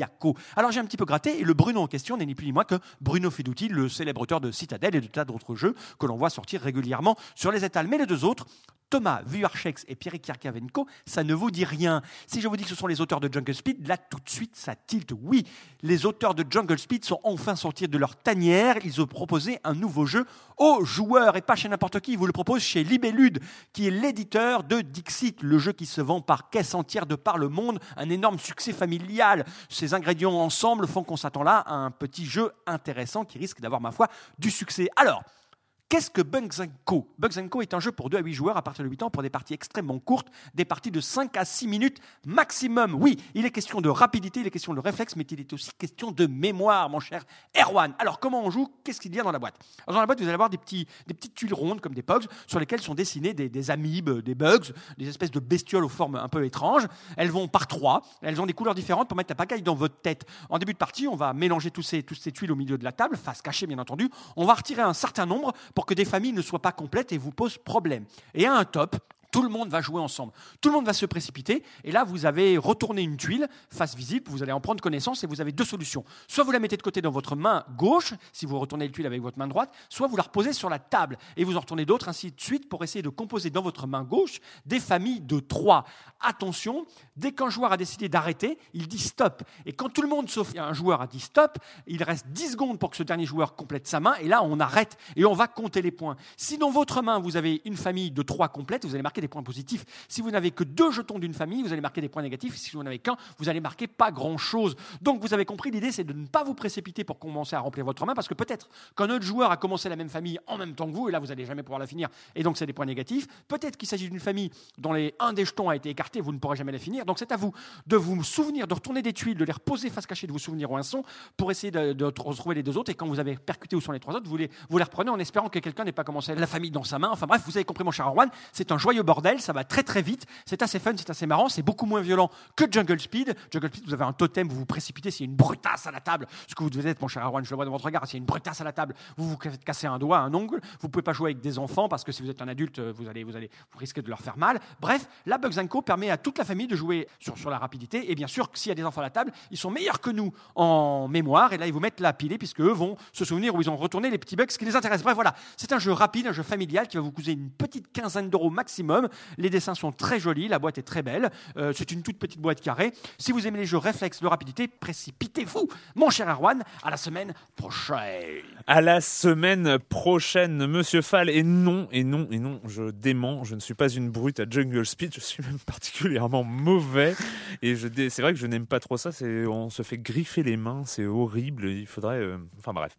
Alors j'ai un petit peu gratté et le Bruno en question n'est ni plus ni moins que Bruno Feduti, le célèbre auteur de Citadel et de tas d'autres jeux que l'on voit sortir régulièrement sur les étals. Mais les deux autres, Thomas Vuarchex et Pierre Kierkavenko, ça ne vous dit rien. Si je vous dis que ce sont les auteurs de Jungle Speed, là tout de suite ça tilte. Oui, les auteurs de Jungle Speed sont enfin sortis de leur tanière. Ils ont proposé un nouveau jeu aux joueurs et pas chez n'importe qui. Ils vous le proposent chez Libellude, qui est l'éditeur de Dixit, le jeu qui se vend par caisse entière de par le monde, un énorme succès familial. Ces ingrédients ensemble font qu'on s'attend là à un petit jeu intéressant qui risque d'avoir, ma foi, du succès. Alors, Qu'est-ce que Bugs Co Bugs Co est un jeu pour 2 à 8 joueurs à partir de 8 ans pour des parties extrêmement courtes, des parties de 5 à 6 minutes maximum. Oui, il est question de rapidité, il est question de réflexe, mais il est aussi question de mémoire, mon cher Erwan. Alors, comment on joue? Qu'est-ce qu'il y a dans la boîte? Dans la boîte, vous allez avoir des, petits, des petites tuiles rondes comme des pugs sur lesquelles sont dessinés des, amibes, des bugs, des espèces de bestioles aux formes un peu étranges. Elles vont par trois, elles ont des couleurs différentes pour mettre la pagaille dans votre tête. En début de partie, on va mélanger tous ces, toutes ces tuiles au milieu de la table, face cachée bien entendu. On va retirer un certain nombre que des familles ne soient pas complètes et vous posent problème. Et à un top, tout le monde va jouer ensemble. Tout le monde va se précipiter. Et là, vous avez retourné une tuile face visible. Vous allez en prendre connaissance et vous avez deux solutions. Soit vous la mettez de côté dans votre main gauche, si vous retournez le tuile avec votre main droite, soit vous la reposez sur la table et vous en retournez d'autres ainsi de suite pour essayer de composer dans votre main gauche des familles de trois. Attention, dès qu'un joueur a décidé d'arrêter, il dit stop. Et quand tout le monde sauf un joueur a dit stop, il reste 10 secondes pour que ce dernier joueur complète sa main et là on arrête et on va compter les points. Si dans votre main vous avez une famille de trois complètes, vous allez marquer des points positifs. Si vous n'avez que deux jetons d'une famille, vous allez marquer des points négatifs. Si vous n'avez qu'un, vous allez marquer pas grand-chose. Donc vous avez compris, l'idée c'est de ne pas vous précipiter pour commencer à remplir votre main parce que peut-être qu'un autre joueur a commencé la même famille en même temps que vous et là vous n'allez jamais pouvoir la finir et donc c'est des points négatifs. Peut-être qu'il s'agit d'une famille dont les, un des jetons a été écarté, vous ne pourrez jamais la finir. Donc c'est à vous de vous souvenir, de retourner des tuiles, de les reposer face cachée, de vous souvenir au un son pour essayer de, de retrouver les deux autres et quand vous avez percuté où sont les trois autres, vous les, vous les reprenez en espérant que quelqu'un n'ait pas commencé la famille dans sa main. Enfin bref, vous avez compris mon cher Erwan, c'est un joyeux bordel, ça va très très vite, c'est assez fun, c'est assez marrant, c'est beaucoup moins violent que Jungle Speed. Jungle Speed, vous avez un totem, vous vous précipitez, s'il y a une brutasse à la table, ce que vous devez être mon cher Erwan, je le vois dans votre regard, s'il y a une brutasse à la table, vous vous casser un doigt, un ongle, vous pouvez pas jouer avec des enfants parce que si vous êtes un adulte, vous allez, vous allez, vous risquez de leur faire mal. Bref, la Bugs Co permet à toute la famille de jouer sur, sur la rapidité et bien sûr s'il y a des enfants à la table, ils sont meilleurs que nous en mémoire et là ils vous mettent la pilée puisque eux vont se souvenir où ils ont retourné les petits bugs qui les intéressent. Bref, voilà, c'est un jeu rapide, un jeu familial qui va vous coûter une petite quinzaine d'euros maximum Les dessins sont très jolis, la boîte est très belle. Euh, c'est une toute petite boîte carrée. Si vous aimez les jeux réflexes de rapidité, précipitez-vous, mon cher Erwan. À la semaine prochaine. À la semaine prochaine, Monsieur Fall. Et non, et non, et non, je dément. Je ne suis pas une brute à Jungle Speed. Je suis même particulièrement mauvais. Et dé- c'est vrai que je n'aime pas trop ça. On se fait griffer les mains. C'est horrible. Il faudrait. euh, Enfin bref.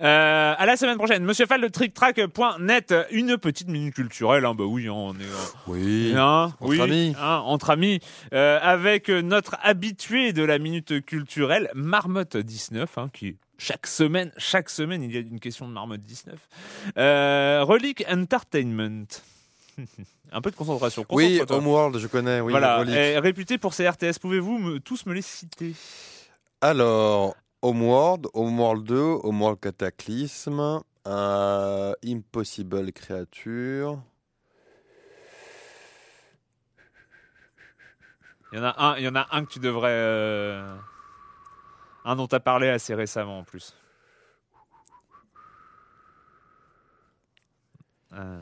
Euh, à la semaine prochaine. Monsieur Fall de TrickTrack.net. Une petite minute culturelle. Hein. Bah oui, hein, on est. Oui. Hein, entre oui, amis. hein, entre amis, euh, avec notre habitué de la minute culturelle, Marmotte 19, hein, qui chaque semaine, chaque semaine, il y a une question de Marmotte 19. Euh, Relic Entertainment. Un peu de concentration. Oui. Homeworld, je connais. Oui, voilà, et réputé pour ses RTS. Pouvez-vous me- tous me les citer? Alors, Homeworld, Homeworld 2, Homeworld Cataclysme, euh, Impossible Creature. Il y en a un, il y en a un que tu devrais, euh, un dont tu as parlé assez récemment en plus. Euh,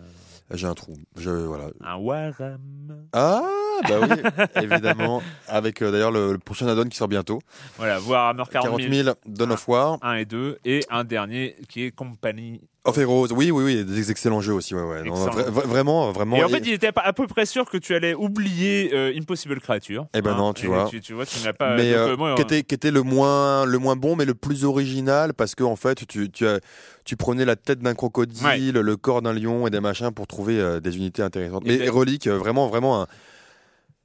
J'ai un trou. Je, voilà. un Warham. Ah, bah oui, évidemment. Avec euh, d'ailleurs le, le prochain add-on qui sort bientôt. Voilà, Warhammer 40 40 000. 000, Dawn of War. 1 et 2, et un dernier qui est Company. Of Heroes, oui, oui, oui, des excellents jeux aussi, ouais, ouais. Non, Excellent. vra- vra- vraiment, vraiment. Et en fait, il était à peu près sûr que tu allais oublier euh, Impossible Creature. Eh ben non, tu et vois. Tu, tu vois, tu n'as pas. mais euh, euh, qui, était, le moins, le moins bon, mais le plus original, parce que en fait, tu, tu, as, tu prenais la tête d'un crocodile, Ouais. le corps d'un lion et des machins pour trouver euh, des unités intéressantes. Et Mais ben- Relic, vraiment, vraiment un.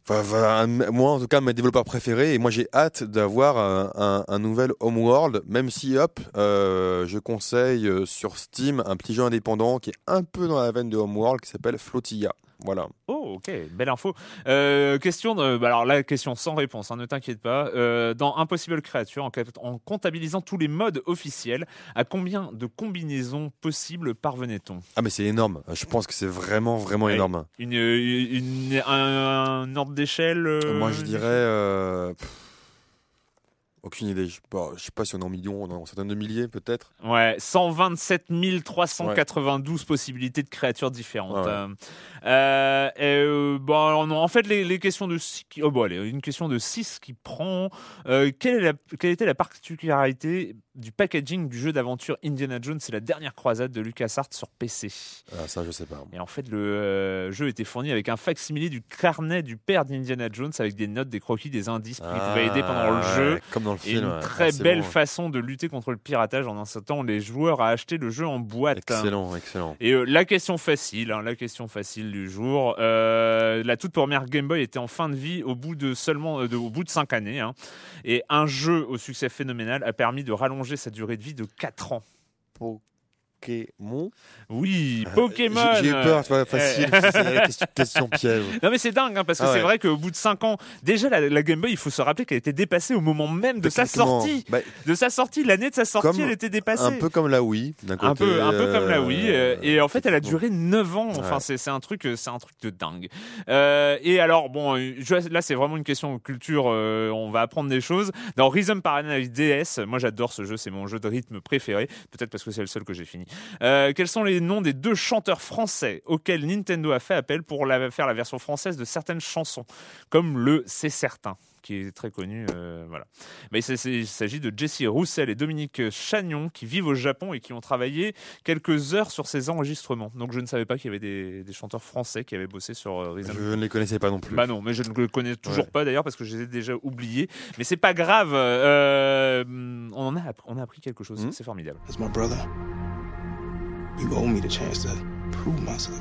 Moi, en tout cas, mes développeurs préférés, et moi, j'ai hâte d'avoir un nouvel Homeworld, même si, hop, euh, je conseille euh, sur Steam un petit jeu indépendant qui est un peu dans la veine de Homeworld qui s'appelle Flotilla. Voilà. Oh, ok, belle info. Euh, question, de, bah alors là, question sans réponse, hein, ne t'inquiète pas. Euh, dans Impossible Creature, en, comptabilisant tous les modes officiels, à combien de combinaisons possibles parvenait-on? Ah, mais c'est énorme. Je pense que c'est vraiment, vraiment Ouais. énorme. une, une, un, un ordre d'échelle euh, Moi, je dirais. aucune idée. Je sais pas, je sais pas si on est en millions, on est en centaines de milliers peut-être. Ouais, 127 392 possibilités de créatures différentes. Ouais, ouais. Euh, euh, et, euh, bon, alors non, en fait, les, les questions de 6, oh, bon, allez, une question de 6 qui prend. euh, quelle, est la, quelle était la particularité du packaging du jeu d'aventure Indiana Jones? C'est la dernière croisade de LucasArts sur PC. Ah, ça, je sais pas. Et en fait, le euh, jeu était fourni avec un facsimilé du carnet du père d'Indiana Jones avec des notes, des croquis, des indices qui pouvaient aider pendant le Ah, jeu. Comme dans le Et film. une ouais. très Ah, belle bon. façon de lutter contre le piratage en incitant les joueurs à acheter le jeu en boîte. Excellent, excellent. Et la question facile, hein, la question facile du jour. euh, la toute première Game Boy était en fin de vie au bout de seulement euh, au bout de 5 années. hein. et un jeu au succès phénoménal a permis de rallonger sa durée de vie de 4 ans. Pokémon Oui, Pokémon. J'ai j'ai eu peur, tu vois, Euh, facile. eh. c'est la question, question piège. Non mais c'est dingue hein, parce que Ah c'est vrai qu'au bout de 5 ans, déjà la, la Game Boy, il faut se rappeler qu'elle était dépassée au moment même de sa sortie. bah, De sa sortie, l'année de sa sortie, Comme elle était dépassée. un peu comme la Wii, d'un côté. un peu, un peu comme la Wii. euh, et en fait, elle a duré 9 ans. Enfin, Ouais. c'est un truc, euh, c'est un truc de dingue. Euh, et alors, bon, euh, je- là, c'est vraiment une question de culture. euh, on va apprendre des choses. Dans Rhythm Paradise DS, moi, j'adore ce jeu. C'est mon jeu de rythme préféré. Peut-être parce que c'est le seul que j'ai fini. Euh, quels sont les noms des deux chanteurs français auxquels Nintendo a fait appel pour la- faire la version française de certaines chansons, comme le C'est certain qui est très connu, euh, voilà. Mais il s'agit de Jesse Roussel et Dominique Chagnon qui vivent au Japon et qui ont travaillé quelques heures sur ces enregistrements. Donc je ne savais pas qu'il y avait des, des chanteurs français qui avaient bossé sur euh, Rhythm. Je ne les connaissais pas non plus. Bah non, mais je ne le connais toujours Ouais. pas d'ailleurs parce que je les ai déjà oubliés. Mais c'est pas grave. euh, on en a, app- on a appris quelque chose. Mhm. C'est formidable. My brother, you owe me the chance to prove myself.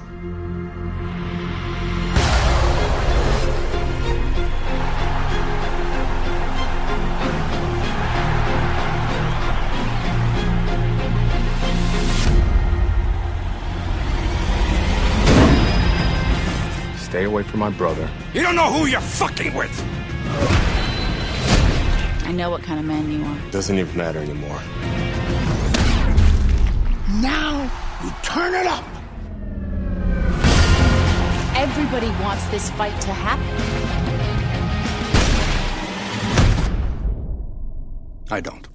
Stay away from my brother. You don't know who you're fucking with! I know what kind of man you are. Doesn't even matter anymore. Now you turn it up! Everybody wants this fight to happen. I don't.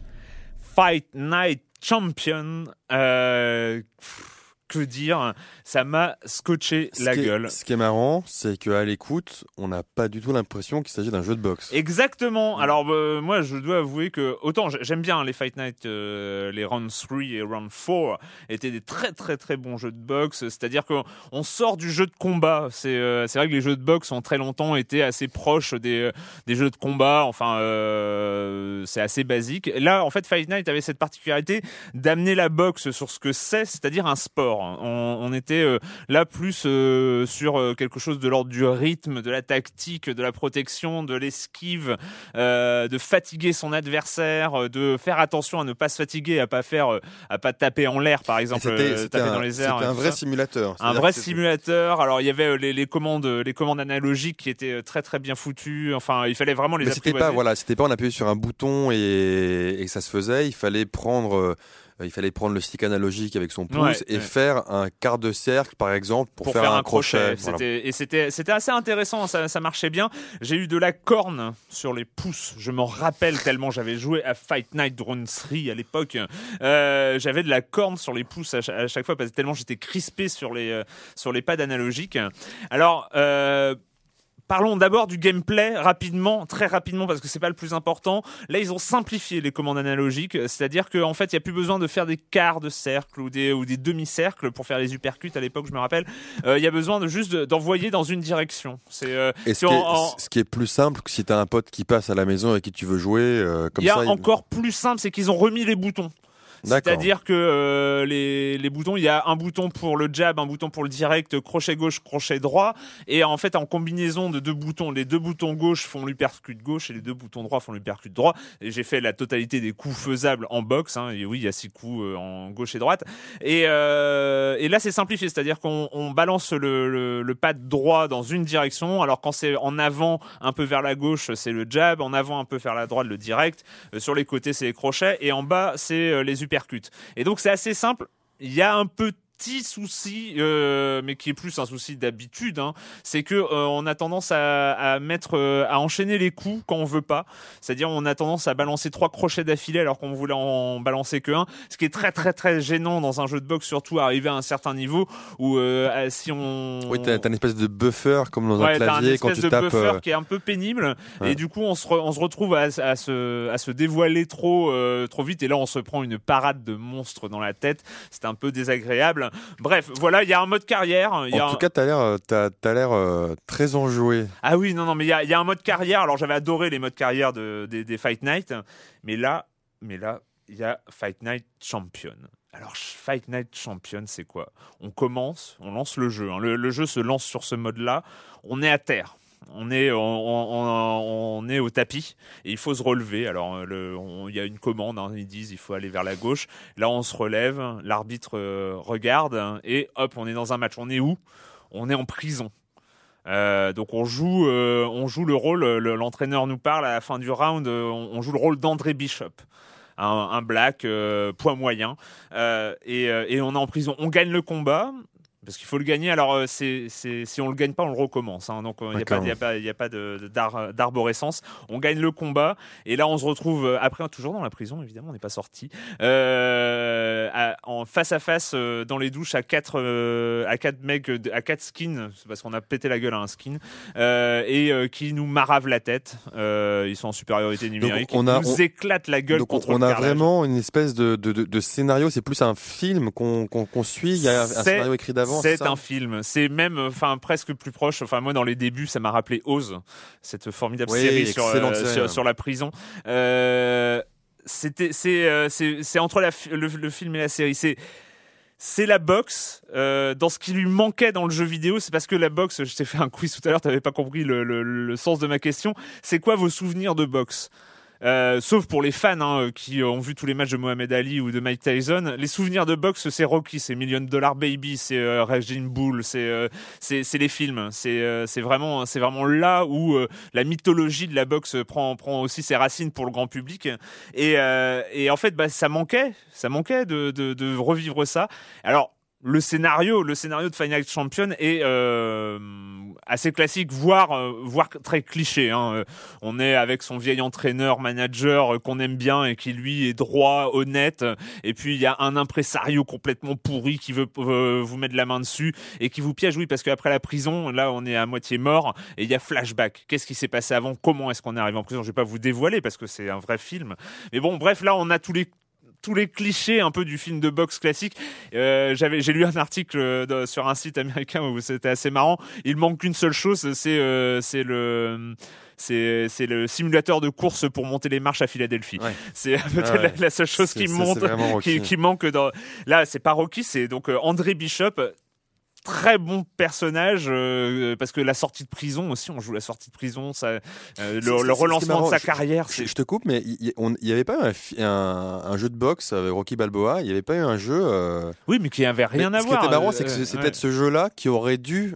Fight Night Champion. pff, que dire Ça m'a scotché Ce la est- gueule. ce qui est marrant, c'est qu'à l'écoute, on n'a pas du tout l'impression qu'il s'agit d'un jeu de boxe. Exactement. Alors euh, moi, je dois avouer que autant j'aime bien les Fight Night, euh, les Round 3 et Round 4 étaient des très très très bons jeux de boxe. C'est-à-dire qu'on on sort du jeu de combat. C'est euh, c'est vrai que les jeux de boxe ont très longtemps été assez proches des des jeux de combat. Enfin, c'est assez basique. Là, en fait, Fight Night avait cette particularité d'amener la boxe sur ce que c'est, c'est-à-dire un sport. On, on était euh, là plus euh, sur euh, quelque chose de l'ordre du rythme, de la tactique, de la protection, de l'esquive, de fatiguer son adversaire, de faire attention à ne pas se fatiguer, à pas faire, à pas taper en l'air par exemple, taper un, dans les airs. c'était un vrai ça. simulateur. Un vrai simulateur. Alors il y avait les, les commandes, les commandes analogiques qui étaient très très bien foutues. Enfin, il fallait vraiment les Mais c'était pas voilà, c'était pas on appuyait sur un bouton et, ça se faisait. Il fallait prendre, il fallait prendre le stick analogique avec son pouce Ouais, et ouais. faire un quart de cercle, par exemple, pour, pour, faire, un crochet. Voilà. Et c'était c'était assez intéressant, ça, ça marchait bien. J'ai eu de la corne sur les pouces. Je m'en rappelle tellement j'avais joué à Fight Night Drone 3 à l'époque. Euh, j'avais de la corne sur les pouces à chaque, à chaque fois parce que tellement j'étais crispé sur les euh, sur les pads analogiques. Alors. Euh, Parlons d'abord du gameplay rapidement, très rapidement parce que c'est pas le plus important. Là, ils ont simplifié les commandes analogiques, c'est-à-dire qu'en fait, il y a plus besoin de faire des quarts de cercle ou des ou des demi-cercles pour faire les uppercuts à l'époque, je me rappelle. Euh, Il y a besoin de juste de- d'envoyer dans une direction. C'est euh, si ce en- ce qui est plus simple, que si t'as un pote qui passe à la maison et qui tu veux jouer, euh, comme il y a ça. il- encore plus simple, c'est qu'ils ont remis les boutons. C'est-à-dire que euh, les, les boutons, il y a un bouton pour le jab, un bouton pour le direct, crochet gauche, crochet droit. Et en fait, en combinaison de deux boutons, les deux boutons gauche font l'uppercut gauche et les deux boutons droit font l'uppercut droit. Et j'ai fait la totalité des coups faisables en boxe. Hein, et oui, il y a six coups euh, en gauche et droite. Et, euh, et là, c'est simplifié, c'est-à-dire qu'on on balance le, le, le pad droit dans une direction, alors quand c'est en avant, un peu vers la gauche, c'est le jab, en avant, un peu vers la droite, le direct. Euh, sur les côtés, c'est les crochets, et en bas, c'est euh, les uppercuts. Et donc, c'est assez simple. Il y a un petit souci, euh, mais qui est plus un souci d'habitude, hein, c'est que euh, on a tendance à, à mettre, euh, à enchaîner les coups quand on veut pas. C'est-à-dire, on a tendance à balancer trois crochets d'affilée alors qu'on voulait en balancer que un, ce qui est très très très gênant dans un jeu de boxe, surtout arrivé à un certain niveau où euh, si on Oui, t'as t'as une espèce de buffer comme dans Ouais, un clavier quand espèce tu de tapes. buffer euh, qui est un peu pénible Ouais. et du coup on se, re- on se retrouve à, à se, à se dévoiler trop, trop vite et là on se prend une parade de monstres dans la tête. C'est un peu désagréable. Bref, voilà, il y a un mode carrière. y a En un- tout cas, t'as l'air, euh, t'as, t'as l'air euh, très enjoué. Ah oui, non, non, mais il y a, y a un mode carrière. Alors j'avais adoré les modes carrière de, des, des Fight Night, mais là, mais là, il y a Fight Night Champion. Alors Fight Night Champion, c'est quoi? On commence, on lance le jeu. hein. Le, le jeu se lance sur ce mode-là. On est à terre. On est, on, est au tapis et il faut se relever. Alors euh, il y a une commande, hein, ils disent il faut aller vers la gauche. Là on se relève, l'arbitre euh, regarde et hop on est dans un match. On est où? On est en prison. Euh, donc on joue, on joue le rôle. le- L'entraîneur nous parle à la fin du round. on, joue le rôle d'André Bishop, un, black poids moyen, et on est en prison. On gagne le combat. Parce qu'il faut le gagner. Alors, euh, c'est, c'est, si on le gagne pas, on le recommence. hein. Donc, il n'y a pas, y a pas, y a pas de, d'ar- d'arborescence. On gagne le combat. Et là, on se retrouve euh, après, toujours dans la prison, évidemment, on n'est pas sorti. Euh, en face à face euh, dans les douches à quatre, euh, à quatre mecs, euh, à quatre skins, c'est parce qu'on a pété la gueule à un skin, euh, et euh, qui nous maravent la tête. Euh, ils sont en supériorité numérique. on a- ils nous on- éclatent la gueule Donc contre on le a vraiment une espèce de, de, de- de scénario. C'est plus un film qu'on qu'on qu'on suit. Il y a un, C'est- scénario écrit C'est un film. C'est même, enfin, presque plus proche. Enfin, moi, dans les débuts, ça m'a rappelé Oz, cette formidable Oui, série sur, euh, série, sur, la prison. Euh, c'était, c'est, euh, entre la, le, le film et la série. C'est, c'est la boxe euh, dans ce qui lui manquait dans le jeu vidéo. C'est parce que la boxe, je t'ai fait un quiz tout à l'heure, t'avais pas compris le, le- le sens de ma question. C'est quoi vos souvenirs de boxe? Euh, sauf pour les fans hein, qui ont vu tous les matchs de Mohamed Ali ou de Mike Tyson, les souvenirs de boxe, c'est Rocky, c'est Million Dollar Baby, c'est euh, Raging Bull, c'est euh, c'est les films. C'est euh, c'est vraiment c'est vraiment là où euh, la mythologie de la boxe prend prend aussi ses racines pour le grand public. Et et en fait, bah, ça manquait, ça manquait de de, de revivre ça. Alors le scénario, le scénario de Final Champion est euh, assez classique, voire, euh, voire très cliché. Hein. Euh, On est avec son vieil entraîneur, manager euh, qu'on aime bien et qui lui est droit, honnête. Et puis il y a un impresario complètement pourri qui veut euh, vous mettre la main dessus et qui vous piège. Oui, parce qu'après la prison, là on est à moitié mort et il y a flashback. Qu'est-ce qui s'est passé avant? Comment est-ce qu'on est arrivé en prison? Je vais pas vous dévoiler parce que c'est un vrai film. Mais bon, bref, là on a tous les tous les clichés un peu du film de boxe classique. Euh, j'avais, j'ai lu un article euh, de- sur un site américain où c'était assez marrant. Il manque qu'une seule chose, c'est euh, c'est le c'est c'est le simulateur de course pour monter les marches à Philadelphie. Ouais. C'est peut-être Ah ouais. la, la seule chose qui monte, qui, manque dans. Là, c'est pas Rocky, c'est donc André Bishop. Très bon personnage euh, parce que la sortie de prison aussi, on joue la sortie de prison, ça, euh, le, relancement de sa carrière. Je, te coupe, mais il n'y avait pas eu un, fi- un, un jeu de boxe avec Rocky Balboa, il n'y avait pas eu un jeu. euh, Oui, mais qui avait rien mais à ce voir. qui était marrant, euh, c'est que c'est c'est ouais. peut-être ce jeu-là qui aurait dû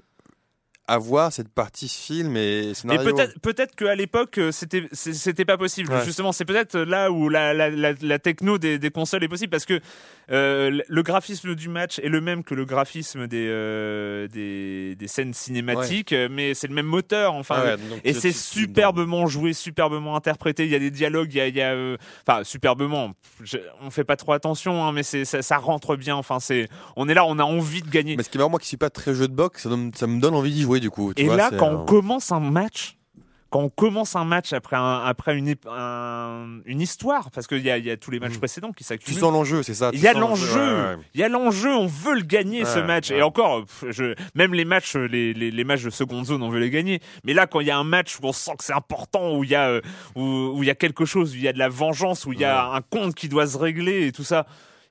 avoir cette partie film et Mais scénario. peut-être peut-être qu'à l'époque euh, c'était c'était pas possible. Ouais. Justement, c'est peut-être là où la, la, la, la techno des, des consoles est possible parce que euh, le graphisme du match est le même que le graphisme des euh, des, des scènes cinématiques, euh, mais c'est le même moteur. Enfin, Ah ouais, et c'est superbement joué, superbement interprété. Il y a des dialogues, il y a, euh, enfin superbement. Je- on fait pas trop attention, hein, mais c'est ça, ça rentre bien. Enfin, c'est on est là, on a envie de gagner. Mais ce qui est marrant, moi qui suis pas très jeu de boxe, ça, donne- ça me donne envie d'y jouer du coup. tu Et vois, là, quand euh, on commence un match, quand on commence un match après, un, après une, un- une histoire, parce qu'il y y a tous les matchs Mhm. précédents qui tu s'accumulent. sens l'enjeu, c'est ça. tu Il y a l'enjeu, ouais, ouais. il y a l'enjeu, on veut le gagner ce match. Et encore, je, même les matchs, les, les, les matchs de seconde zone, on veut les gagner. Mais là, quand il y a un match où on sent que c'est important, où il y a, euh, où, où il y a quelque chose, où il y a de la vengeance, où il y a un compte qui doit se régler et tout ça,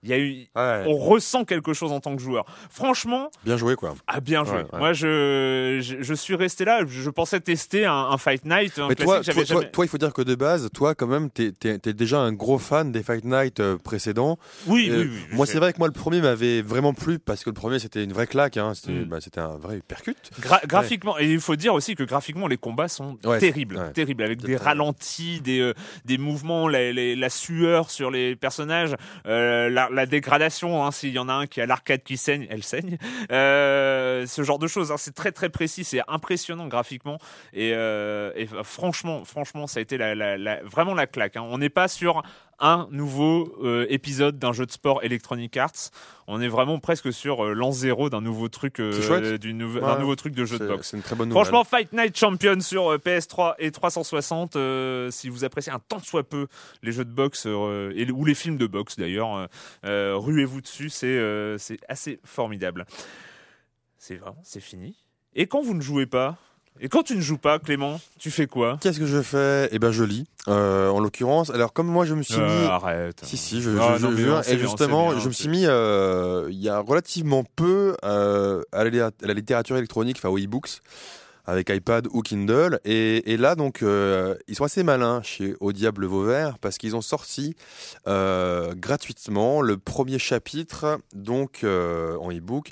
il y a eu, Ouais. on ressent quelque chose en tant que joueur. Franchement, Bien joué quoi. ah bien joué. Ouais, ouais. Moi je, je je suis resté là. Je, pensais tester un, un Fight Night. Un Mais toi, il faut dire que de base, toi, quand même, t'es es, déjà un gros fan des Fight Night euh, précédents. oui, Euh, oui, oui, moi, c'est vrai que moi, le premier m'avait vraiment plu parce que le premier, c'était une vraie claque. Hein. C'était Mm. bah, c'était un vrai percute. Gra- graphiquement, et il faut dire aussi que graphiquement les combats sont terribles, terribles avec des très- ralentis, des euh, des mouvements, la, la- la sueur sur les personnages, la, la dégradation. Hein, S'il y en a un qui a l'arcade qui saigne, elle saigne. Euh, ce genre de choses. hein, c'est très très précis, c'est impressionnant graphiquement. Et, euh, et franchement, franchement, ça a été la, la- la- vraiment la claque. hein. On n'est pas sur un nouveau euh, épisode d'un jeu de sport Electronic Arts. On est vraiment presque sur euh, l'an zéro d'un nouveau truc, euh, d'un Ouais. nouveau truc de jeu de boxe. c'est une très bonne nouvelle. Franchement, Fight Night Champion sur euh, PS3 et 360. euh, si vous appréciez un tant soit peu les jeux de boxe et, ou les films de boxe d'ailleurs, ruez-vous dessus. C'est c'est assez formidable. C'est vraiment, c'est fini. Et quand vous ne jouez pas, et quand tu ne joues pas, Clément, tu fais quoi? Qu'est-ce que je fais? Eh ben, je lis. Euh, en l'occurrence, alors comme moi, je me suis Euh, mis. Arrête. Si, si, je, Ah, je- non, je mais jure. on sait Et justement, bien, je me suis mis euh, il y a relativement peu euh, à, la, à la littérature électronique, enfin aux e-books, avec iPad ou Kindle. Et, et là, donc, ils sont assez malins chez Au Diable Vauvert parce qu'ils ont sorti gratuitement le premier chapitre, donc en e-book,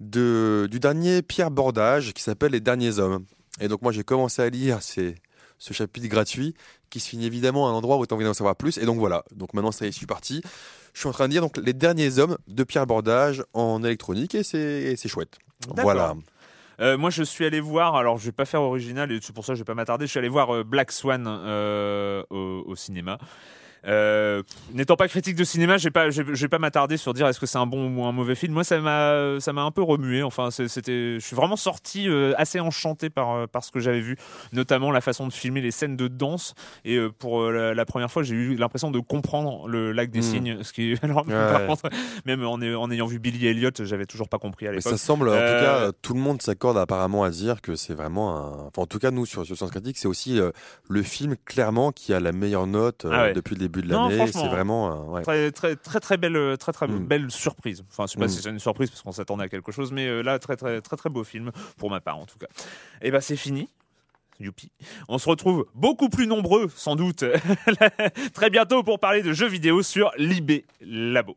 de, du dernier Pierre Bordage qui s'appelle Les Derniers Hommes. Et donc, moi, j'ai commencé à lire ces, ce chapitre gratuit qui se finit évidemment à un endroit où tu as envie d'en savoir plus. Et donc voilà, donc maintenant ça y est, je suis parti. Je suis en train de lire donc Les Derniers Hommes de Pierre Bordage en électronique et c'est et c'est chouette. Voilà. Euh, moi, je suis allé voir. Alors, je vais pas faire original et c'est pour ça que je vais pas m'attarder. Je suis allé voir euh, Black Swan euh, au, au cinéma. Euh, N'étant pas critique de cinéma, je vais pas, je vais- pas m'attarder sur dire est-ce que c'est un bon ou un mauvais film. Moi, ça m'a, ça m'a un peu remué. Enfin, c'était, je suis vraiment sorti euh, assez enchanté par euh, par ce que j'avais vu, notamment la façon de filmer les scènes de danse. Et euh, pour la, la première fois, j'ai eu l'impression de comprendre le lac des Mm. signes. Ce qui, alors, Ouais. par contre, même en, ay- en ayant vu Billy Elliot, j'avais toujours pas compris à l'époque. ça semble, en tout cas, tout le monde s'accorde apparemment à dire que c'est vraiment un. Enfin, en tout cas, nous, sur, sur Science Critique, c'est aussi le film, clairement, qui a la meilleure note Ah ouais. depuis le début de Non, l'année. C'est vraiment. euh, ouais. Très très très très belle euh, très très Mm. belle surprise. Enfin, je sais pas Mm. si c'est une surprise parce qu'on s'attendait à quelque chose, mais euh, là très très très très beau film pour ma part en tout cas. Et ben c'est fini. Youpi. On se retrouve beaucoup plus nombreux, sans doute, très bientôt pour parler de jeux vidéo sur l'IB Labo.